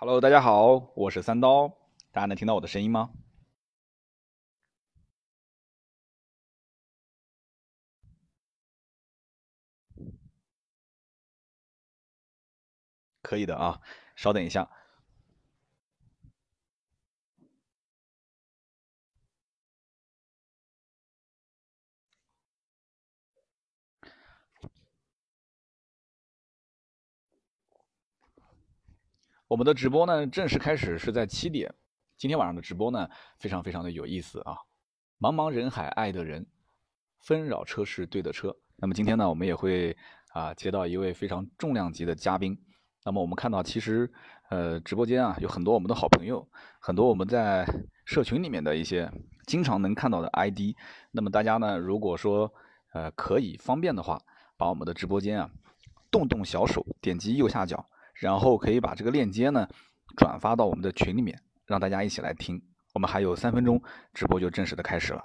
Hello，大家好，我是三刀，大家能听到我的声音吗？可以的啊，稍等一下。我们的直播呢，正式开始是在七点。今天晚上的直播呢，非常非常的有意思啊！茫茫人海，爱的人，纷扰车是对的车。那么今天呢，我们也会啊接到一位非常重量级的嘉宾。那么我们看到，其实呃直播间啊有很多我们的好朋友，很多我们在社群里面的一些经常能看到的 ID。那么大家呢，如果说呃可以方便的话，把我们的直播间啊动动小手，点击右下角。然后可以把这个链接呢转发到我们的群里面，让大家一起来听。我们还有三分钟，直播就正式的开始了。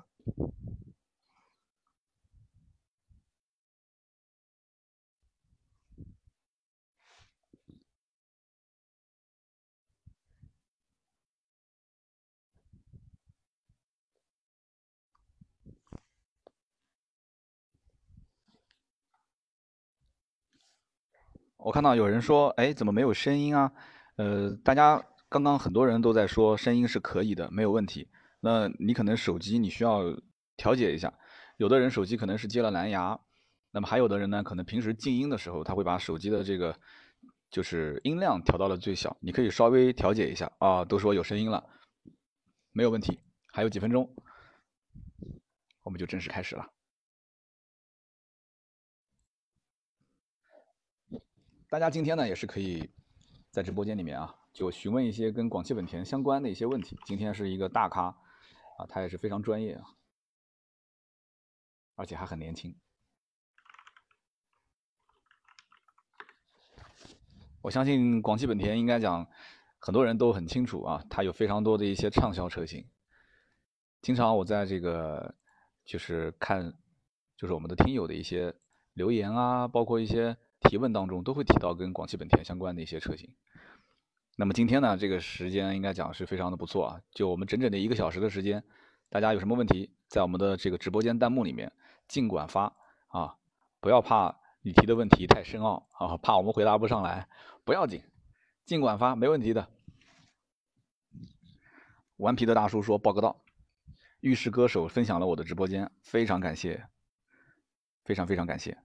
我看到有人说，哎，怎么没有声音啊？呃，大家刚刚很多人都在说声音是可以的，没有问题。那你可能手机你需要调节一下，有的人手机可能是接了蓝牙，那么还有的人呢，可能平时静音的时候，他会把手机的这个就是音量调到了最小，你可以稍微调节一下啊。都说有声音了，没有问题。还有几分钟，我们就正式开始了。大家今天呢也是可以在直播间里面啊，就询问一些跟广汽本田相关的一些问题。今天是一个大咖啊，他也是非常专业啊，而且还很年轻。我相信广汽本田应该讲很多人都很清楚啊，它有非常多的一些畅销车型。经常我在这个就是看，就是我们的听友的一些留言啊，包括一些。提问当中都会提到跟广汽本田相关的一些车型。那么今天呢，这个时间应该讲是非常的不错啊，就我们整整的一个小时的时间，大家有什么问题，在我们的这个直播间弹幕里面尽管发啊，不要怕你提的问题太深奥啊，怕我们回答不上来，不要紧，尽管发，没问题的。顽皮的大叔说报个到，浴室歌手分享了我的直播间，非常感谢，非常非常感谢。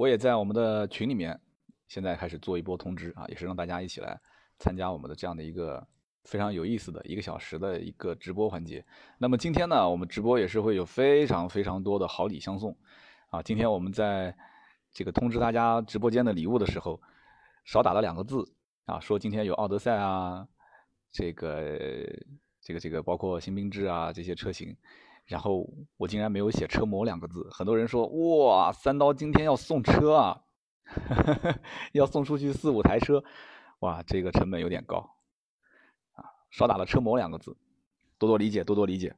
我也在我们的群里面，现在开始做一波通知啊，也是让大家一起来参加我们的这样的一个非常有意思的一个小时的一个直播环节。那么今天呢，我们直播也是会有非常非常多的好礼相送啊。今天我们在这个通知大家直播间的礼物的时候，少打了两个字啊，说今天有奥德赛啊，这个这个这个包括新缤智啊这些车型。然后我竟然没有写车模两个字，很多人说哇，三刀今天要送车啊，要送出去四五台车，哇，这个成本有点高，啊，少打了车模两个字，多多理解，多多理解，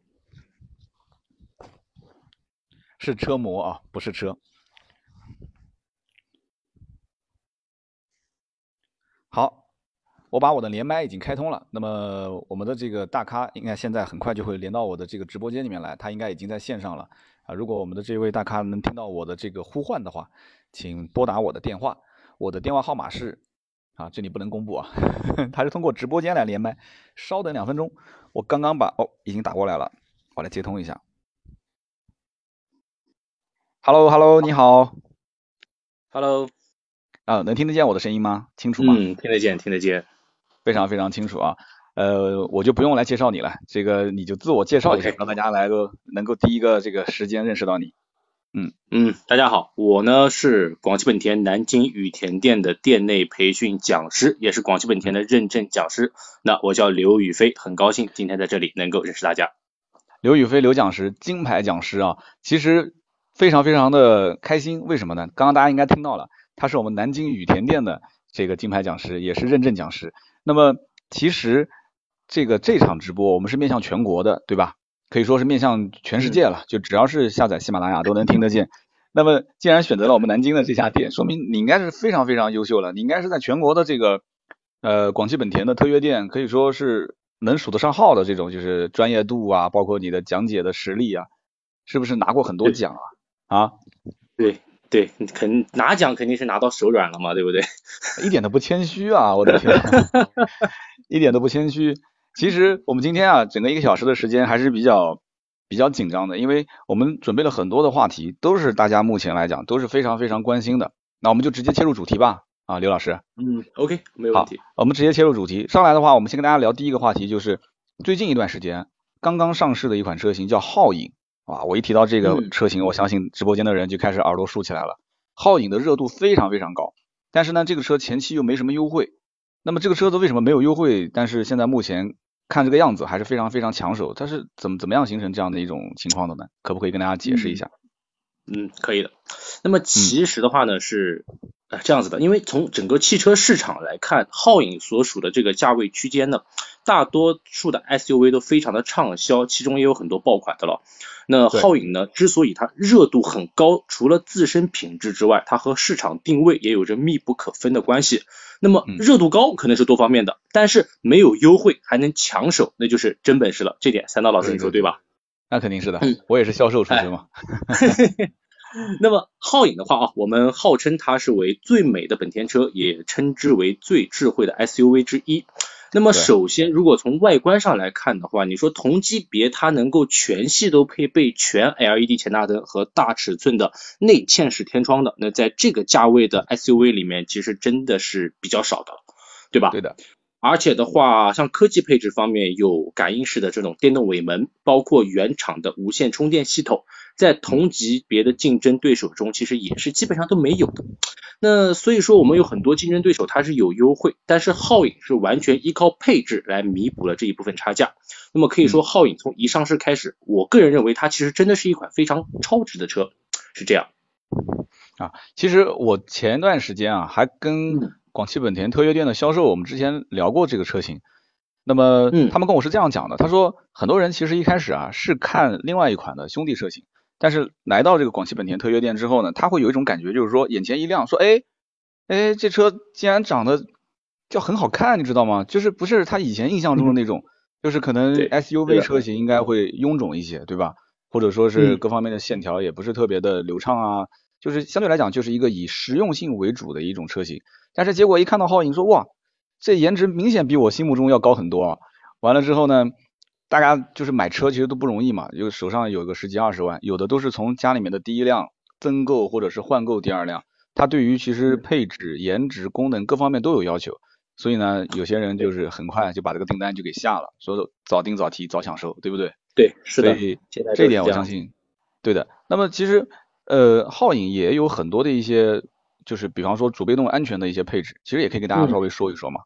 是车模啊，不是车。好。我把我的连麦已经开通了，那么我们的这个大咖应该现在很快就会连到我的这个直播间里面来，他应该已经在线上了啊。如果我们的这位大咖能听到我的这个呼唤的话，请拨打我的电话，我的电话号码是啊，这里不能公布啊，他是通过直播间来连麦。稍等两分钟，我刚刚把哦已经打过来了，我来接通一下。Hello，Hello，你好。Hello，啊，能听得见我的声音吗？清楚吗？嗯，听得见，听得见。非常非常清楚啊，呃，我就不用来介绍你了，这个你就自我介绍一下，让大家来个能够第一个这个时间认识到你。嗯嗯，大家好，我呢是广汽本田南京羽田店的店内培训讲师，也是广汽本田的认证讲师。那我叫刘宇飞，很高兴今天在这里能够认识大家。刘宇飞，刘讲师，金牌讲师啊，其实非常非常的开心，为什么呢？刚刚大家应该听到了，他是我们南京羽田店的这个金牌讲师，也是认证讲师。那么其实这个这场直播我们是面向全国的，对吧？可以说是面向全世界了，就只要是下载喜马拉雅都能听得见。那么既然选择了我们南京的这家店，说明你应该是非常非常优秀了，你应该是在全国的这个呃广汽本田的特约店，可以说是能数得上号的这种就是专业度啊，包括你的讲解的实力啊，是不是拿过很多奖啊？啊？对对，肯拿奖肯定是拿到手软了嘛，对不对？一点都不谦虚啊，我的天，一点都不谦虚。其实我们今天啊，整个一个小时的时间还是比较比较紧张的，因为我们准备了很多的话题，都是大家目前来讲都是非常非常关心的。那我们就直接切入主题吧，啊，刘老师。嗯，OK，没有问题。我们直接切入主题。上来的话，我们先跟大家聊第一个话题，就是最近一段时间刚刚上市的一款车型叫皓影。啊，我一提到这个车型，我相信直播间的人就开始耳朵竖起来了。皓影的热度非常非常高，但是呢，这个车前期又没什么优惠。那么这个车子为什么没有优惠？但是现在目前看这个样子还是非常非常抢手。它是怎么怎么样形成这样的一种情况的呢？可不可以跟大家解释一下？嗯，可以的。那么其实的话呢是呃这样子的，因为从整个汽车市场来看，皓影所属的这个价位区间呢，大多数的 SUV 都非常的畅销，其中也有很多爆款的了。那皓影呢，之所以它热度很高，除了自身品质之外，它和市场定位也有着密不可分的关系。那么热度高可能是多方面的，但是没有优惠还能抢手，那就是真本事了。这点三刀老师你说对吧？那肯定是的，我也是销售出身嘛。那么皓影的话啊，我们号称它是为最美的本田车，也称之为最智慧的 SUV 之一。那么首先，如果从外观上来看的话，你说同级别它能够全系都配备全 LED 前大灯和大尺寸的内嵌式天窗的，那在这个价位的 SUV 里面，其实真的是比较少的，对吧？对的。而且的话，像科技配置方面，有感应式的这种电动尾门，包括原厂的无线充电系统，在同级别的竞争对手中，其实也是基本上都没有的。那所以说，我们有很多竞争对手它是有优惠，但是皓影是完全依靠配置来弥补了这一部分差价。那么可以说，皓影从一上市开始，我个人认为它其实真的是一款非常超值的车，是这样。啊，其实我前段时间啊，还跟广汽本田特约店的销售，我们之前聊过这个车型。那么，他们跟我是这样讲的，他说很多人其实一开始啊是看另外一款的兄弟车型，但是来到这个广汽本田特约店之后呢，他会有一种感觉，就是说眼前一亮，说哎哎这车竟然长得就很好看，你知道吗？就是不是他以前印象中的那种，就是可能 SUV 车型应该会臃肿一些，对吧？或者说是各方面的线条也不是特别的流畅啊，就是相对来讲就是一个以实用性为主的一种车型。但是结果一看到皓影，说哇，这颜值明显比我心目中要高很多啊。完了之后呢，大家就是买车其实都不容易嘛，就手上有个十几二十万，有的都是从家里面的第一辆增购或者是换购第二辆。它对于其实配置、颜值、功能各方面都有要求，所以呢，有些人就是很快就把这个订单就给下了，说早订早提早享受，对不对？对，是的。所以这点我相信，对的。那么其实呃，皓影也有很多的一些。就是比方说主被动安全的一些配置，其实也可以给大家稍微说一说嘛。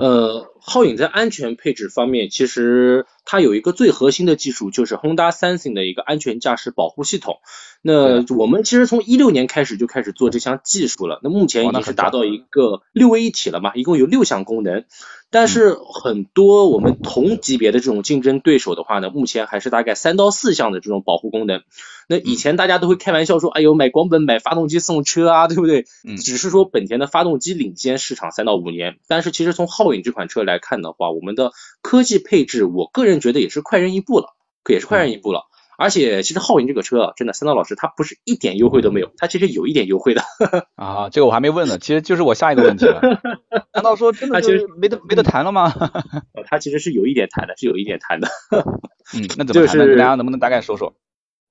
呃，皓影在安全配置方面，其实它有一个最核心的技术，就是 Honda Sensing 的一个安全驾驶保护系统。那我们其实从一六年开始就开始做这项技术了，那目前已经是达到一个六位一体了嘛，一共有六项功能。但是很多我们同级别的这种竞争对手的话呢，目前还是大概三到四项的这种保护功能。那以前大家都会开玩笑说，哎呦买广本买发动机送车啊，对不对？嗯。只是说本田的发动机领先市场三到五年，但是其实从皓影这款车来看的话，我们的科技配置，我个人觉得也是快人一步了，也是快人一步了。而且其实皓影这个车啊，真的三刀老师他不是一点优惠都没有，他其实有一点优惠的。啊，这个我还没问呢，其实就是我下一个问题了。难道说真的就没得没得谈了吗？他其实是有一点谈的，是有一点谈的。嗯，那怎么谈呢？大家能不能大概说说？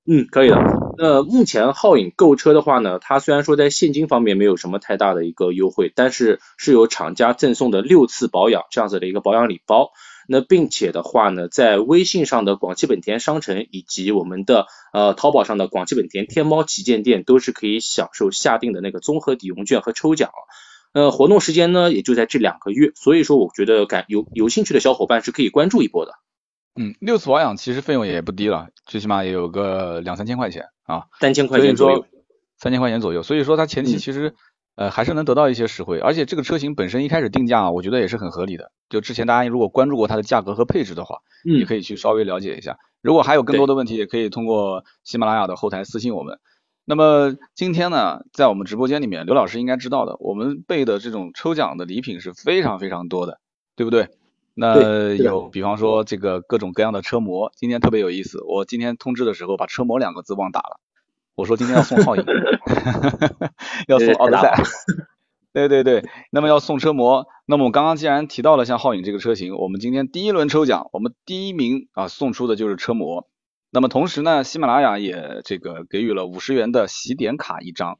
嗯，可以的。那目前皓影购车的话呢，它虽然说在现金方面没有什么太大的一个优惠，但是是有厂家赠送的六次保养这样子的一个保养礼包。那并且的话呢，在微信上的广汽本田商城以及我们的呃淘宝上的广汽本田天猫旗舰店都是可以享受下定的那个综合抵用券和抽奖。呃，活动时间呢也就在这两个月，所以说我觉得感有有兴趣的小伙伴是可以关注一波的。嗯，六次保养其实费用也不低了，最起码也有个两三千块钱啊，三千块钱左右，三千块钱左右。所以说它前期其实。呃，还是能得到一些实惠，而且这个车型本身一开始定价啊，我觉得也是很合理的。就之前大家如果关注过它的价格和配置的话，嗯，也可以去稍微了解一下。如果还有更多的问题，也可以通过喜马拉雅的后台私信我们。那么今天呢，在我们直播间里面，刘老师应该知道的，我们备的这种抽奖的礼品是非常非常多的，对不对？那有，比方说这个各种各样的车模，今天特别有意思。我今天通知的时候把车模两个字忘打了，我说今天要送皓影，要送奥德赛。对对对，那么要送车模，那么我刚刚既然提到了像皓影这个车型，我们今天第一轮抽奖，我们第一名啊送出的就是车模。那么同时呢，喜马拉雅也这个给予了五十元的喜点卡一张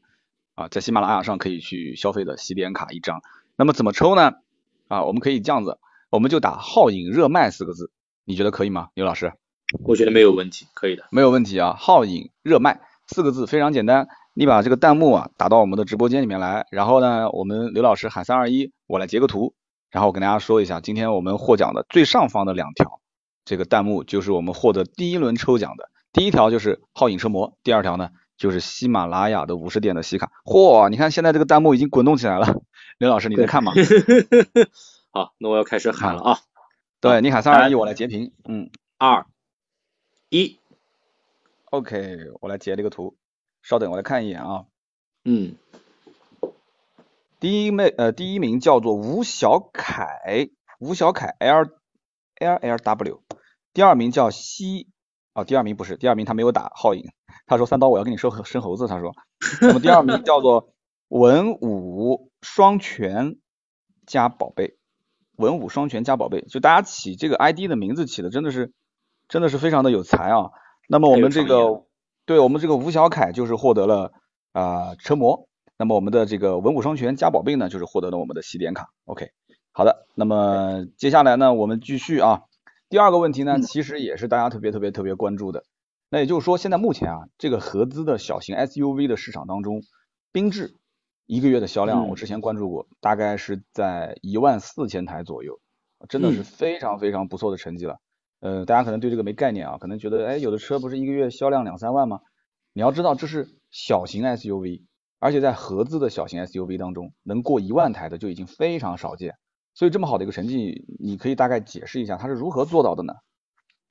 啊，在喜马拉雅上可以去消费的喜点卡一张。那么怎么抽呢？啊，我们可以这样子，我们就打“皓影热卖”四个字，你觉得可以吗，刘老师？我觉得没有问题，可以的，没有问题啊，“皓影热卖”四个字非常简单。你把这个弹幕啊打到我们的直播间里面来，然后呢，我们刘老师喊三二一，我来截个图，然后我跟大家说一下，今天我们获奖的最上方的两条，这个弹幕就是我们获得第一轮抽奖的，第一条就是皓影车模，第二条呢就是喜马拉雅的五十点的喜卡。嚯，你看现在这个弹幕已经滚动起来了，刘老师你在看吗？好，那我要开始喊了啊，对你喊三二一，我来截屏，嗯，二一，OK，我来截这个图。稍等，我来看一眼啊。嗯，第一名呃，第一名叫做吴小凯，吴小凯 L L L W。第二名叫西，哦，第二名不是，第二名他没有打皓影，他说三刀我要跟你说生猴子，他说。那么第二名叫做文武双全加宝贝，文武双全加宝贝，就大家起这个 ID 的名字起的真的是真的是非常的有才啊。那么我们这个。对我们这个吴小凯就是获得了啊车模，那么我们的这个文武双全加宝贝呢，就是获得了我们的喜点卡。OK，好的，那么接下来呢，我们继续啊。第二个问题呢，其实也是大家特别特别特别关注的。那也就是说，现在目前啊，这个合资的小型 SUV 的市场当中，缤智一个月的销量，我之前关注过，大概是在一万四千台左右，真的是非常非常不错的成绩了。呃，大家可能对这个没概念啊，可能觉得，哎，有的车不是一个月销量两三万吗？你要知道，这是小型 SUV，而且在合资的小型 SUV 当中，能过一万台的就已经非常少见。所以这么好的一个成绩，你可以大概解释一下它是如何做到的呢？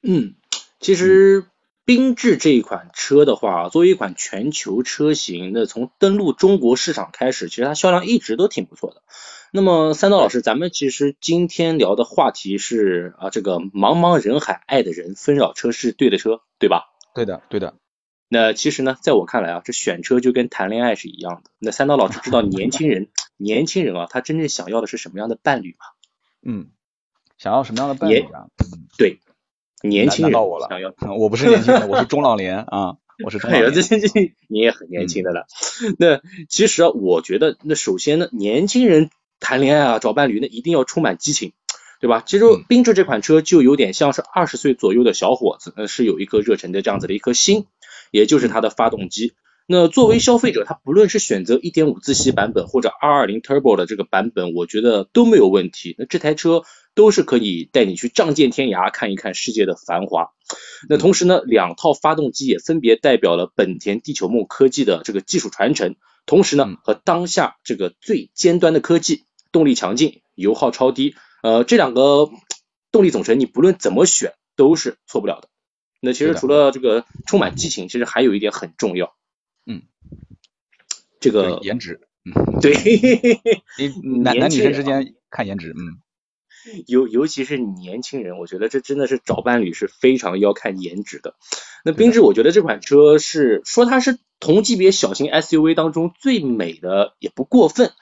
嗯，其实缤智这一款车的话，作为一款全球车型，那从登陆中国市场开始，其实它销量一直都挺不错的。那么三刀老师，咱们其实今天聊的话题是啊，这个茫茫人海，爱的人，纷扰车是对的车，对吧？对的，对的。那其实呢，在我看来啊，这选车就跟谈恋爱是一样的。那三刀老师知道 年轻人，年轻人啊，他真正想要的是什么样的伴侣吗？嗯，想要什么样的伴侣啊？对，年轻人到我了想要，我不是年轻人，我是中老年啊。我是哎呀，这这这你也很年轻的了。那其实啊，我觉得那首先呢，年轻人。谈恋爱啊，找伴侣那一定要充满激情，对吧？其实缤智这款车就有点像是二十岁左右的小伙子，那是有一颗热忱的这样子的一颗心，也就是它的发动机。那作为消费者，他不论是选择一点五自吸版本或者二二零 Turbo 的这个版本，我觉得都没有问题。那这台车都是可以带你去仗剑天涯，看一看世界的繁华。那同时呢，两套发动机也分别代表了本田地球梦科技的这个技术传承，同时呢，和当下这个最尖端的科技。动力强劲，油耗超低，呃，这两个 动力总成你不论怎么选都是错不了的。那其实除了这个充满激情，其实还有一点很重要，嗯，这个颜值，嗯，对，男男女生之间看颜值，嗯，尤尤其是年轻人，我觉得这真的是找伴侣是非常要看颜值的。那缤智，我觉得这款车是说它是同级别小型 SUV 当中最美的，也不过分。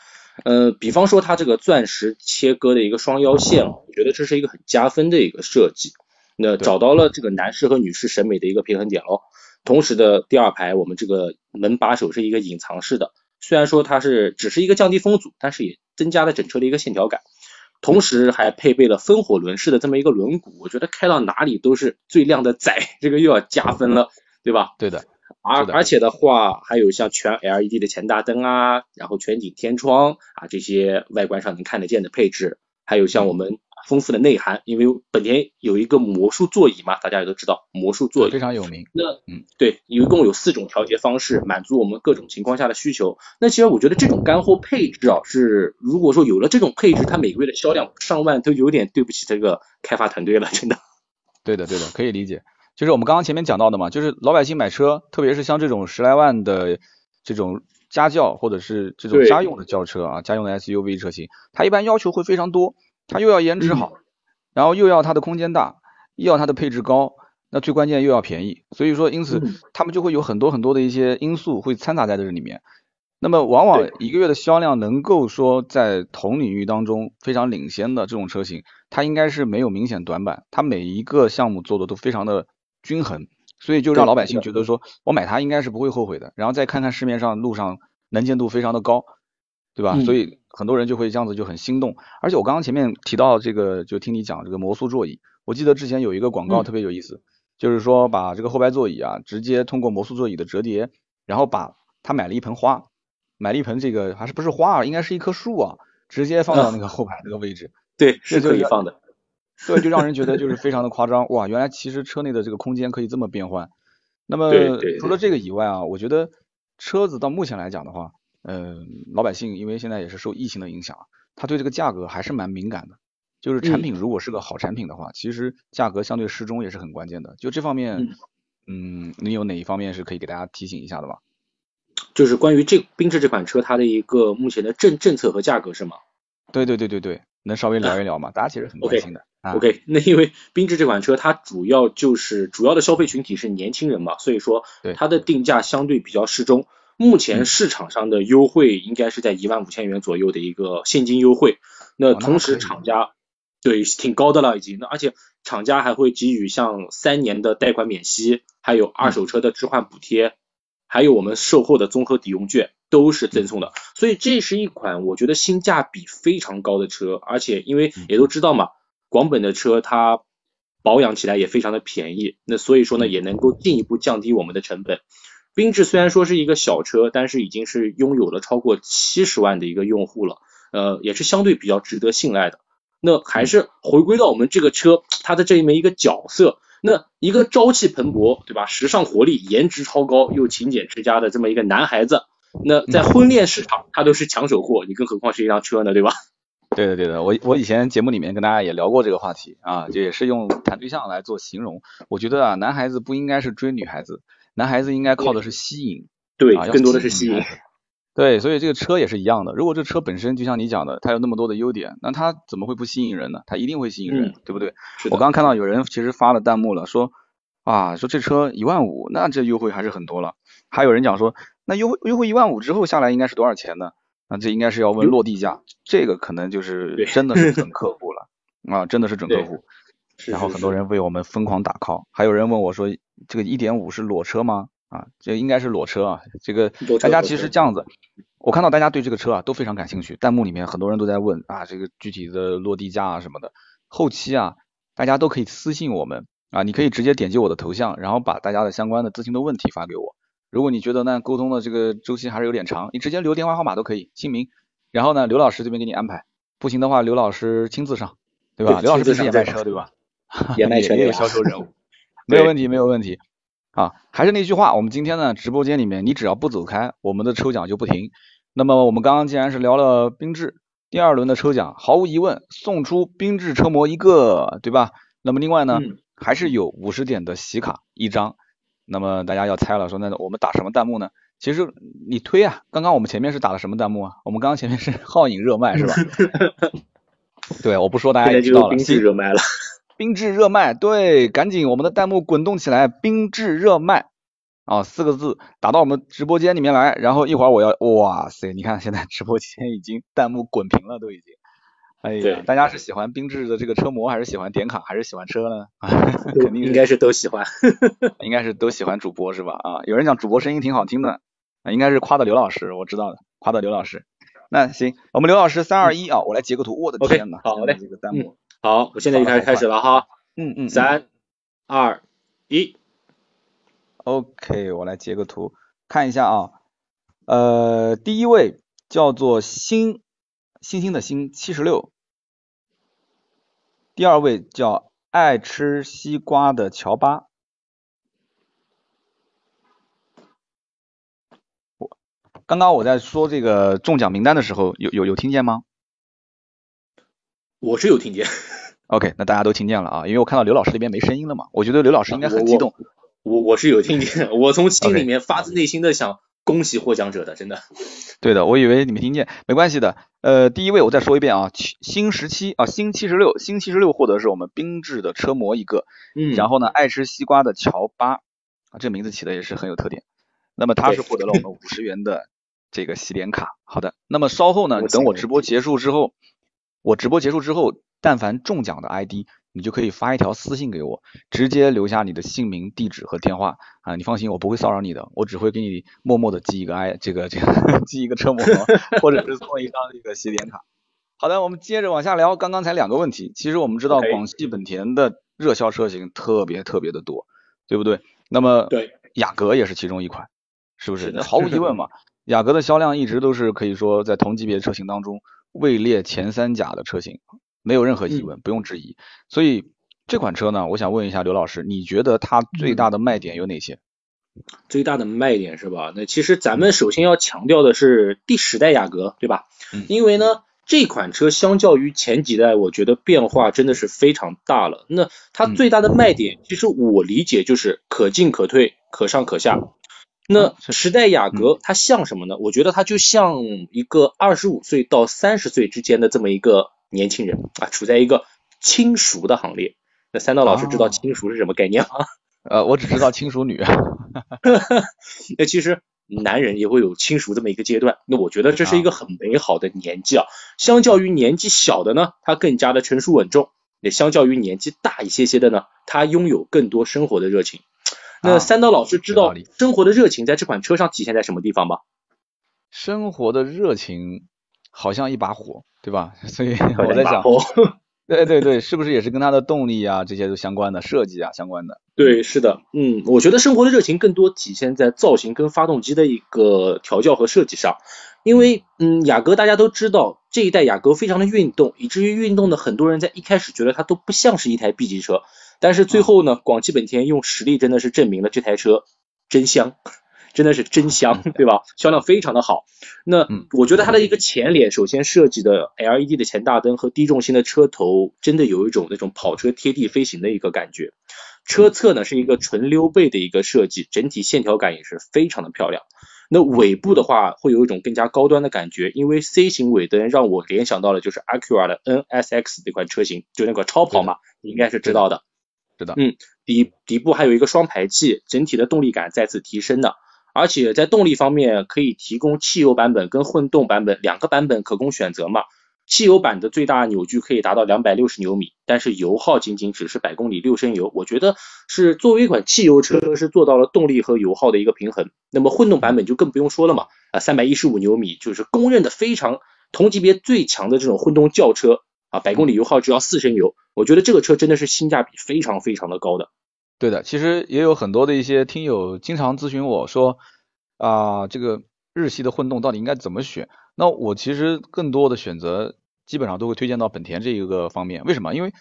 呃，比方说它这个钻石切割的一个双腰线我觉得这是一个很加分的一个设计。那找到了这个男士和女士审美的一个平衡点喽。同时的第二排我们这个门把手是一个隐藏式的，虽然说它是只是一个降低风阻，但是也增加了整车的一个线条感。同时还配备了风火轮式的这么一个轮毂，我觉得开到哪里都是最靓的仔，这个又要加分了，对吧？对的。而而且的话，还有像全 LED 的前大灯啊，然后全景天窗啊，这些外观上能看得见的配置，还有像我们丰富的内涵，因为本田有一个魔术座椅嘛，大家也都知道魔术座椅非常有名。那嗯，对，一共有四种调节方式，满足我们各种情况下的需求。那其实我觉得这种干货配置啊，是如果说有了这种配置，它每个月的销量上万都有点对不起这个开发团队了，真的。对的，对的，可以理解。就是我们刚刚前面讲到的嘛，就是老百姓买车，特别是像这种十来万的这种家轿或者是这种家用的轿车啊，家用的 SUV 车型，它一般要求会非常多，它又要颜值好，然后又要它的空间大，又要它的配置高，那最关键又要便宜，所以说因此嗯。他们就会有很多很多的一些因素会掺杂在这里面。那么往往一个月的销量能够说在同领域当中非常领先的这种车型，它应该是没有明显短板，它每一个项目做的都非常的均衡，所以就让老百姓觉得说我买它应该是不会后悔的。然后再看看市面上路上能见度非常的高，对吧？嗯所以很多人就会这样子就很心动。而且我刚刚前面提到这个，就听你讲这个魔术座椅，我记得之前有一个广告嗯特别有意思，就是说把这个后排座椅啊，直接通过魔术座椅的折叠，然后把他买了一盆花，买了一盆这个还是不是花啊，应该是一棵树啊，直接放到那个后排那个位置，对，是可以放的。对，就让人觉得就是非常的夸张哇！原来其实车内的这个空间可以这么变换。那么除了这个以外啊，我觉得车子到目前来讲的话，嗯、老百姓因为现在也是受疫情的影响，他对这个价格还是蛮敏感的。就是产嗯品如果是个好产品的话，其实价格相对适中也是很关键的。就这方面，嗯，你有哪一方面是可以给大家提醒一下的吗？就是关于这缤智这款车它的一个目前的政政策和价格是吗对对对对对，能稍微聊一聊吗？大家其实很关心的。啊？OK，那因为缤智这款车它主要就是主要的消费群体是年轻人嘛，所以说对。它的定价相对比较适中。目前嗯。市场上的优惠应该是在一万五千元左右的一个现金优惠，那同时厂家对挺高的了已经，那而且厂家还会给予像三年的贷款免息，还有二手车的置换补贴，还有我们售后的综合抵用券都是赠送的，所以这是一款我觉得性价比非常高的车，而且因为也都知道嘛，广本的车它保养起来也非常的便宜，那所以说呢也能够进一步降低我们的成本。缤智虽然说是一个小车，但是已经是拥有了超过七十万的一个用户了，呃，也是相对比较值得信赖的。那还是回归到我们这个车它的这么一个角色，那一个朝气蓬勃，对吧？时尚活力、颜值超高又勤俭持家的这么一个男孩子，那在婚恋市场他都是抢手货，你更何况是一辆车呢，对吧？对的，对的，我我以前节目里面跟大家也聊过这个话题啊，就也是用谈对象来做形容。我觉得啊，男孩子不应该是追女孩子，男孩子应该靠的是吸引对，更多的是吸引。对，所以这个车也是一样的。如果这车本身就像你讲的，它有那么多的优点，那它怎么会不吸引人呢？它一定会吸引人，嗯对不对？我刚刚看到有人其实发了弹幕了，说啊，说这车一万五，那这优惠还是很多了。还有人讲说，那优惠优惠一万五之后下来应该是多少钱呢？那这应该是要问落地价，这个可能就是真的是准 客户了啊，真的是准客户。然后很多人为我们疯狂打 call，还有人问我说，这个一点五是裸车吗？啊，这应该是裸车啊。这个大家其实这样子，我看到大家对这个车啊都非常感兴趣，弹幕里面很多人都在问啊，这个具体的落地价啊什么的。后期啊，大家都可以私信我们啊，你可以直接点击我的头像，然后把大家的相关的咨询的问题发给我。如果你觉得呢沟通的这个周期还是有点长，你直接留电话号码都可以，姓名，然后呢刘老师这边给你安排。不行的话，刘老师亲自上，对吧？对刘老师亲自上对平时也卖车，对吧？也卖车也有销售任务，没有问题，没有问题。啊，还是那句话，我们今天呢直播间里面，你只要不走开，我们的抽奖就不停。那么我们刚刚既然是聊了缤智，第二轮的抽奖毫无疑问送出缤智车模一个，对吧？那么另外呢，嗯还是有五十点的喜卡一张。那么大家要猜了，说那我们打什么弹幕呢？其实你推啊，刚刚我们前面是打的什么弹幕啊？我们刚刚前面是 皓影热卖是吧？对，我不说大家也知道了。就是缤智热卖了。缤智热卖，对，赶紧我们的弹幕滚动起来，冰制热卖啊，四个字打到我们直播间里面来，然后一会儿我要，哇塞，你看现在直播间已经弹幕滚屏了，都已经。哎呀对，大家是喜欢缤智的这个车模，还是喜欢点卡，还是喜欢车呢？肯定应该是都喜欢。应该是都喜欢主播是吧？啊，有人讲主播声音挺好听的，啊，应该是夸的刘老师，我知道的，夸的刘老师。那行，我们刘老师三二一啊，我来截个图，我的天呐，好嘞这个弹幕，好，我现在就开始开始了哈，嗯嗯，嗯三、二、一，OK，我来截个图看一下啊。呃，第一位叫做星星星的星七十六，第二位叫爱吃西瓜的乔巴。我刚刚我在说这个中奖名单的时候，有有有听见吗？我是有听见。OK，那大家都听见了啊，因为我看到刘老师那边没声音了嘛，我觉得刘老师应该很激动。我我是有听见，我从心里面发自内心的想恭喜获奖者的，真的。对的，我以为你没听见，没关系的。呃，第一位我再说一遍啊，新十七啊，新七十六，新七十六获得是我们缤智的车模一个，嗯，然后呢，爱吃西瓜的乔巴啊，这名字起的也是很有特点。那么他是获得了我们五十元的这个洗脸卡。好的，那么稍后呢，等我直播结束之后，我直播结束之后，但凡中奖的 ID。你就可以发一条私信给我，直接留下你的姓名、地址和电话啊！你放心，我不会骚扰你的，我只会给你默默的寄一个 i 这个这个 寄一个车模，或者是送一张这个洗脸卡。好的，我们接着往下聊。刚刚才两个问题，其实我们知道广汽本田的热销车型特别特别的多，对不对？那么对雅阁也是其中一款，是不是？那毫无疑问嘛，雅阁的销量一直都是可以说在同级别车型当中位列前三甲的车型。没有任何疑问，不用质疑。所以这款车呢，我想问一下刘老师，你觉得它最大的卖点有哪些？最大的卖点是吧？那其实咱们首先要强调的是第十代雅阁，对吧？嗯。因为呢，这款车相较于前几代，我觉得变化真的是非常大了。那它最大的卖点，其实我理解就是可进可退，可上可下。那十代雅阁它像什么呢？我觉得它就像一个二十五岁到三十岁之间的这么一个。年轻人啊，处在一个轻熟的行列。那三道老师知道轻熟是什么概念吗？呃，我只知道轻熟女。那其实男人也会有轻熟这么一个阶段。那我觉得这是一个很美好的年纪啊。相较于年纪小的呢，他更加的成熟稳重；也相较于年纪大一些些的呢，他拥有更多生活的热情。那三刀老师知道生活的热情在这款车上体现在什么地方吗？生活的热情好像一把火。对吧？所以我在想，对对对，是不是也是跟它的动力啊这些都相关的设计啊相关的？对，是的，嗯，我觉得生活的热情更多体现在造型跟发动机的一个调教和设计上。因为，嗯，雅阁大家都知道，这一代雅阁非常的运动，以至于运动的很多人在一开始觉得它都不像是一台 B 级车，但是最后呢，广汽本田用实力真的是证明了这台车真香。真的是真香，对吧？销量非常的好。那我觉得它的一个前脸，首先设计的 LED 的前大灯和低重心的车头，真的有一种那种跑车贴地飞行的一个感觉。车侧呢是一个纯溜背的一个设计，整体线条感也是非常的漂亮。那尾部的话，会有一种更加高端的感觉，因为 C 型尾灯让我联想到了就是 Acura 的 NSX 这款车型，就那个超跑嘛，你应该是知道的。知道。嗯，底底部还有一个双排气，整体的动力感再次提升的。而且在动力方面，可以提供汽油版本跟混动版本两个版本可供选择嘛。汽油版的最大扭矩可以达到两百六十牛米，但是油耗仅仅只是百公里六升油，我觉得是作为一款汽油车是做到了动力和油耗的一个平衡。那么混动版本就更不用说了嘛，啊，三百一十五牛米就是公认的非常同级别最强的这种混动轿车啊，百公里油耗只要四升油，我觉得这个车真的是性价比非常非常的高的。对的，其实也有很多的一些听友经常咨询我说，啊，这个日系的混动到底应该怎么选？那我其实更多的选择基本上都会推荐到本田这一个方面。为什么？因为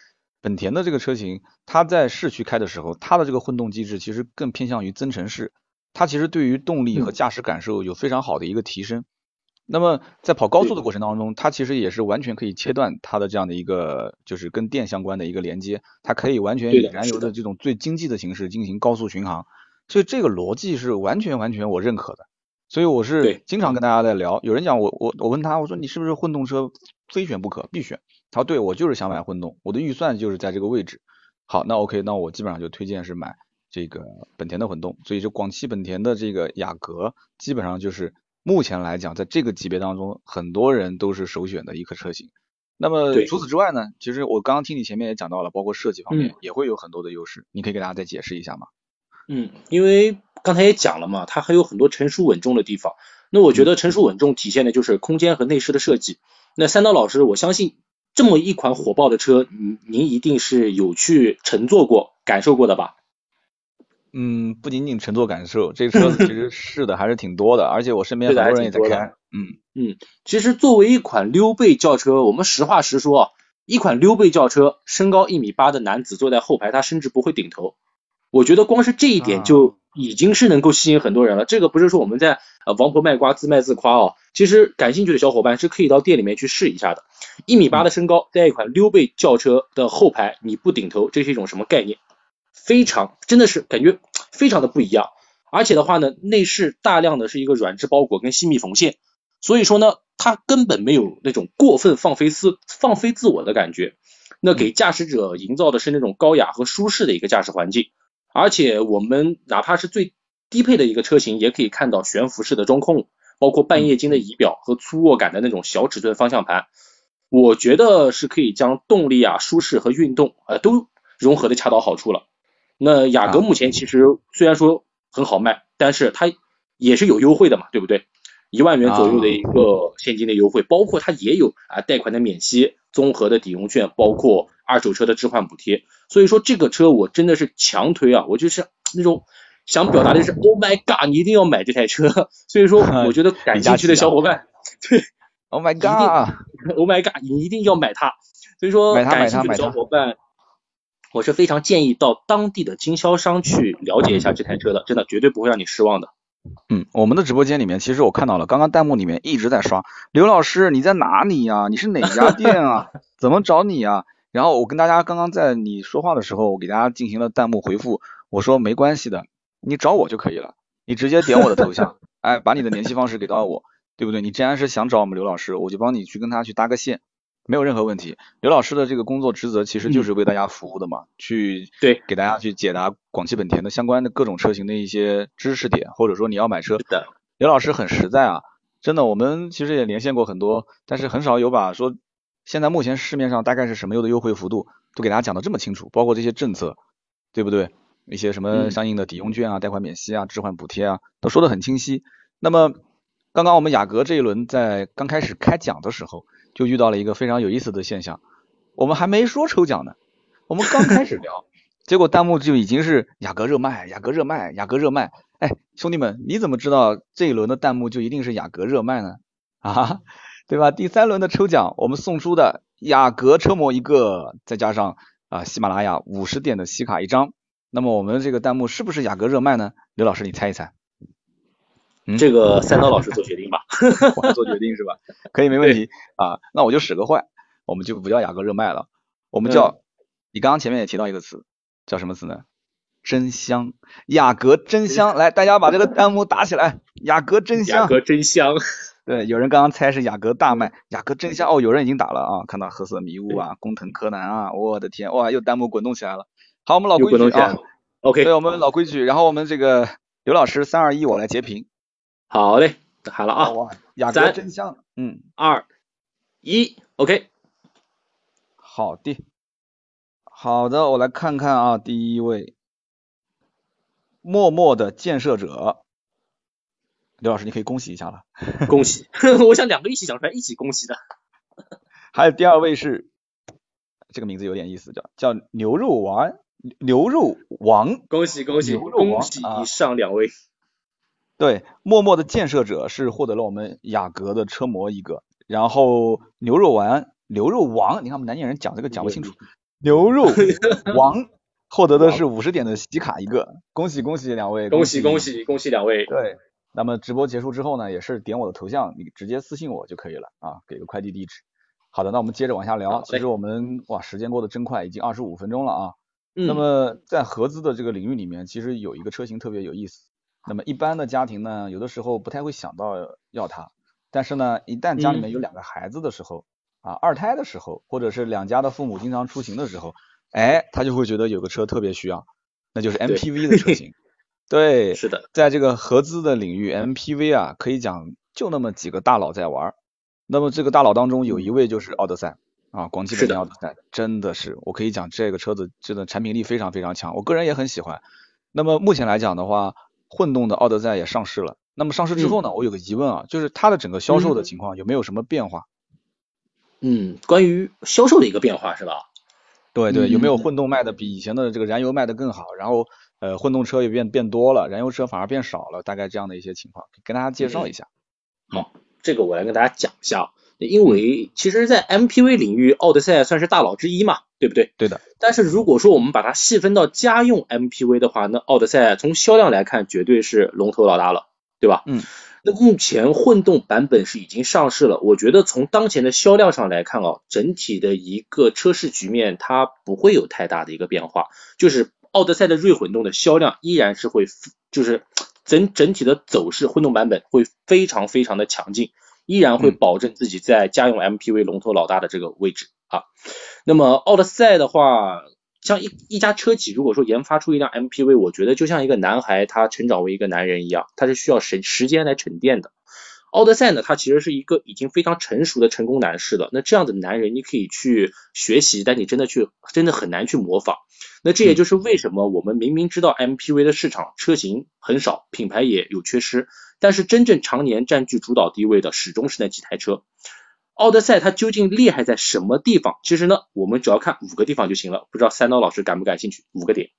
本田的这个车型，它在市区开的时候，它的这个混动机制其实更偏向于增程式，它其实对于动力和驾驶感受有非常好的一个提升。那么在跑高速的过程当中，它其实也是完全可以切断它的这样的一个就是跟电相关的一个连接，它可以完全以燃油的这种最经济的形式进行高速巡航，所以这个逻辑是完全完全我认可的。所以我是经常跟大家在聊，有人讲我我我问他我说你是不是混动车非选不可必选？他说对我就是想买混动，我的预算就是在这个位置。好，那 OK，那我基本上就推荐是买这个本田的混动，所以就广汽本田的这个雅阁基本上就是。目前来讲，在这个级别当中，很多人都是首选的一个车型。那么除此之外呢？其实我刚刚听你前面也讲到了，包括设计方面也会有很多的优势。你可以给大家再解释一下吗？嗯，因为刚才也讲了嘛，它还有很多成熟稳重的地方。那我觉得成熟稳重体现的就是空间和内饰的设计。那三刀老师，我相信这么一款火爆的车，您您一定是有去乘坐过、感受过的吧？嗯，不仅仅乘坐感受，这个车子其实 试的还是挺多的，而且我身边很多人也在开。嗯嗯，其实作为一款溜背轿车，我们实话实说啊，一款溜背轿车，身高一米八的男子坐在后排，他甚至不会顶头。我觉得光是这一点就已经是能够吸引很多人了。这个不是说我们在呃王婆卖瓜自卖自夸哦，其实感兴趣的小伙伴是可以到店里面去试一下的。一米八的身高，在一款溜背轿车的后排，你不顶头，这是一种什么概念？非常，真的是感觉非常的不一样。而且的话呢，内饰大量的是一个软质包裹跟细密缝线，所以说呢，它根本没有那种过分放飞自放飞自我的感觉。那给驾驶者营造的是那种高雅和舒适的一个驾驶环境。而且我们哪怕是最低配的一个车型，也可以看到悬浮式的中控，包括半液晶的仪表和粗握感的那种小尺寸方向盘。我觉得是可以将动力啊、舒适和运动呃都融合的恰到好处了。那雅阁目前其实虽然说很好卖，但是它也是有优惠的嘛，对不对？一万元左右的一个现金的优惠，包括它也有啊贷款的免息、综合的抵用券，包括二手车的置换补贴。所以说这个车我真的是强推啊，我就是那种想表达的是 Oh my God，你一定要买这台车。所以说 我觉得感兴趣的小伙伴，对。Oh my god！Oh my god！你一定要买它。所以说，感兴趣的小伙伴，我是非常建议到当地的经销商去了解一下这台车的，真的绝对不会让你失望的。嗯，我们的直播间里面，其实我看到了，刚刚弹幕里面一直在刷刘老师你在哪里呀？你是哪家店啊？怎么找你啊？然后我跟大家刚刚在你说话的时候，我给大家进行了弹幕回复，我说没关系的，你找我就可以了，你直接点我的头像，哎，把你的联系方式给到我。对不对？你既然是想找我们刘老师，我就帮你去跟他去搭个线，没有任何问题。刘老师的这个工作职责其实就是为大家服务的嘛，去对给大家去解答广汽本田的相关的各种车型的一些知识点，或者说你要买车。的。刘老师很实在啊，真的，我们其实也连线过很多，但是很少有把说现在目前市面上大概是什么样的优惠幅度都给大家讲的这么清楚，包括这些政策，对不对？一些什么相应的抵用券啊、贷款免息啊、置换补贴啊，都说的很清晰。那么。刚刚我们雅阁这一轮在刚开始开讲的时候，就遇到了一个非常有意思的现象。我们还没说抽奖呢，我们刚开始聊，结果弹幕就已经是雅阁热卖，雅阁热卖，雅阁热卖。哎，兄弟们，你怎么知道这一轮的弹幕就一定是雅阁热卖呢？啊，对吧？第三轮的抽奖，我们送出的雅阁车模一个，再加上啊喜马拉雅五十点的喜卡一张。那么我们这个弹幕是不是雅阁热卖呢？刘老师，你猜一猜。这个三刀老师做决定吧，我做决定是吧？可以没问题啊，那我就使个坏，我们就不叫雅阁热卖了，我们叫，你刚刚前面也提到一个词，叫什么词呢？真香，雅阁真香，来大家把这个弹幕打起来，雅阁真香，雅阁真香，对，有人刚刚猜是雅阁大卖，雅阁真香，哦，有人已经打了啊，看到褐色迷雾啊，工藤柯南啊，我的天，哇，又弹幕滚动起来了，好，我们老规矩啊，OK，对，我们老规矩，然后我们这个刘老师三二一，我来截屏。好嘞，好了啊，三真香，嗯，二一，OK，好的，好的，我来看看啊，第一位，默默的建设者，刘老师，你可以恭喜一下了，恭喜，我想两个一起讲出来，一起恭喜的。还有第二位是，这个名字有点意思，叫叫牛肉丸，牛肉王，恭喜恭喜恭喜以上两位。对，默默的建设者是获得了我们雅阁的车模一个，然后牛肉丸、牛肉王，你看我们南京人讲这个讲不清楚，牛肉王 获得的是五十点的喜卡一个，恭喜恭喜两位，恭喜恭喜恭喜两位。对，那么直播结束之后呢，也是点我的头像，你直接私信我就可以了啊，给个快递地址。好的，那我们接着往下聊，其实我们哇，时间过得真快，已经二十五分钟了啊。那么在合资的这个领域里面，其实有一个车型特别有意思。那么一般的家庭呢，有的时候不太会想到要它，但是呢，一旦家里面有两个孩子的时候，啊，二胎的时候，或者是两家的父母经常出行的时候，哎，他就会觉得有个车特别需要，那就是 MPV 的车型。对，是的，在这个合资的领域，MPV 啊，可以讲就那么几个大佬在玩。那么这个大佬当中有一位就是奥德赛啊，广汽本田奥德赛，真的是我可以讲这个车子真的产品力非常非常强，我个人也很喜欢。那么目前来讲的话，混动的奥德赛也上市了，那么上市之后呢，我有个疑问啊，就是它的整个销售的情况有没有什么变化？嗯，关于销售的一个变化是吧？对对，有没有混动卖的比以前的这个燃油卖的更好？然后呃，混动车也变变多了，燃油车反而变少了，大概这样的一些情况，跟大家介绍一下。好，这个我来跟大家讲一下。因为其实，在 MPV 领域，奥德赛算是大佬之一嘛，对不对？对的。但是如果说我们把它细分到家用 MPV 的话，那奥德赛从销量来看，绝对是龙头老大了。对吧？嗯。那目前混动版本是已经上市了，我觉得从当前的销量上来看啊，整体的一个车市局面它不会有太大的一个变化，就是奥德赛的锐混动的销量依然是会，就是 整整体的走势，混动版本会非常非常的强劲，依然会保证自己在家用 MPV 龙头老大的这个位置啊。那么奥德赛的话。像一一家车企，如果说研发出一辆 MPV，我觉得就像一个男孩他成长为一个男人一样，他是需要时时间来沉淀的。奥德赛呢，他其实是一个已经非常成熟的成功男士了。那这样的男人，你可以去学习，但你真的去真的很难去模仿。那这也就是为什么我们明明知道 MPV 的市场车型很少，品牌也有缺失，但是真正常年占据主导地位的始终是那几台车。奥德赛它究竟厉害在什么地方？其实呢，我们只要看五个地方就行了。不知道三刀老师感不感兴趣？五个点。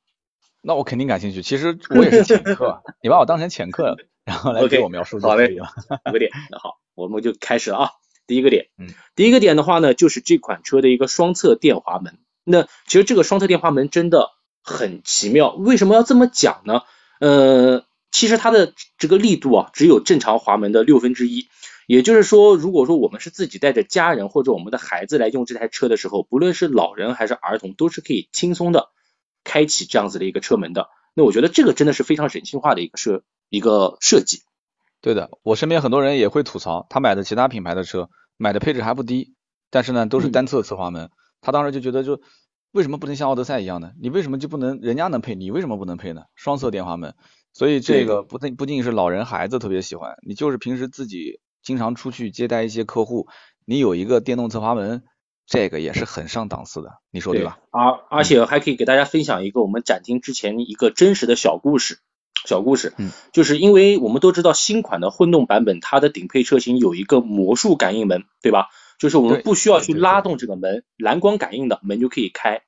那我肯定感兴趣。其实我也是潜客，你把我当成潜客，然后来给我描述就可以了。五个点，那好，我们就开始了啊。第一个点，嗯，第一个点的话呢，就是这款车的一个双侧电滑门。那其实这个双侧电滑门真的很奇妙。为什么要这么讲呢？呃，其实它的这个力度啊，只有正常滑门的六分之一。也就是说，如果说我们是自己带着家人或者我们的孩子来用这台车的时候，不论是老人还是儿童，都是可以轻松的开启这样子的一个车门的。那我觉得这个真的是非常人性化的一个设一个设计。对的，我身边很多人也会吐槽，他买的其他品牌的车，买的配置还不低，但是呢都是单侧侧滑门。他当时就觉得，就为什么不能像奥德赛一样呢？你为什么就不能人家能配，你为什么不能配呢？双色电滑门，所以这个不不仅仅是老人孩子特别喜欢，你就是平时自己。经常出去接待一些客户，你有一个电动侧滑门，这个也是很上档次的，你说对吧？而而且还可以给大家分享一个我们展厅之前一个真实的小故事，小故事，嗯，就是因为我们都知道新款的混动版本，它的顶配车型有一个魔术感应门，对吧？就是我们不需要去拉动这个门，蓝光感应的门就可以开。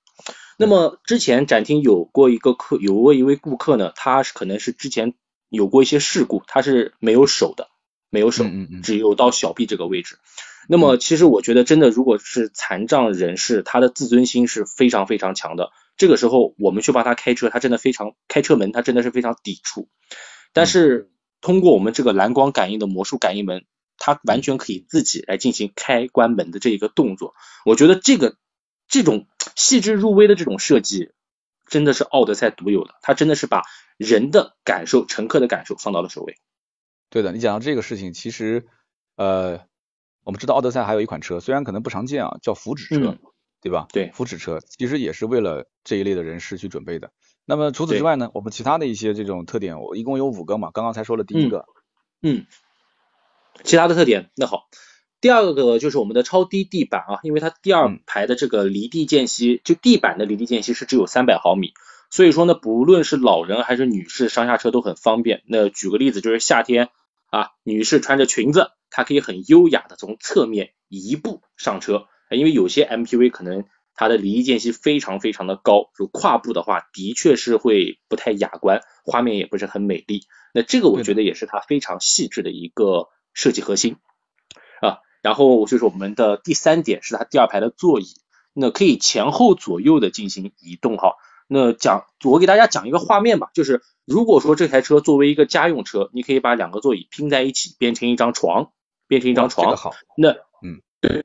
那么之前展厅有过一个客，有过一位顾客呢，他是可能是之前有过一些事故，他是没有手的。没有手，只有到小臂这个位置。那么，其实我觉得，真的，如果是残障人士，他的自尊心是非常非常强的。这个时候，我们去帮他开车，他真的非常开车门，他真的是非常抵触。但是，通过我们这个蓝光感应的魔术感应门，他完全可以自己来进行开关门的这一个动作。我觉得这个这种细致入微的这种设计，真的是奥德赛独有的。它真的是把人的感受、乘客的感受放到了首位。对的，你讲到这个事情，其实呃，我们知道奥德赛还有一款车，虽然可能不常见啊，叫福祉车，对吧？对，福祉车其实也是为了这一类的人士去准备的。那么除此之外呢，我们其他的一些这种特点，我一共有五个嘛，刚刚才说了第一个。嗯。其他的特点，那好，第二个就是我们的超低地板啊，因为它第二排的这个离地间隙，就地板的离地间隙是只有三百毫米。所以说呢，不论是老人还是女士上下车都很方便。那举个例子，就是夏天啊，女士穿着裙子，她可以很优雅的从侧面移步上车。因为有些 MPV 可能它的离地间隙非常非常的高，就跨步的话，的确是会不太雅观，画面也不是很美丽。那这个我觉得也是它非常细致的一个设计核心啊。然后就是我们的第三点是它第二排的座椅，那可以前后左右的进行移动哈。那讲，我给大家讲一个画面吧，就是如果说这台车作为一个家用车，你可以把两个座椅拼在一起，变成一张床，变成一张床。好。那，嗯，对。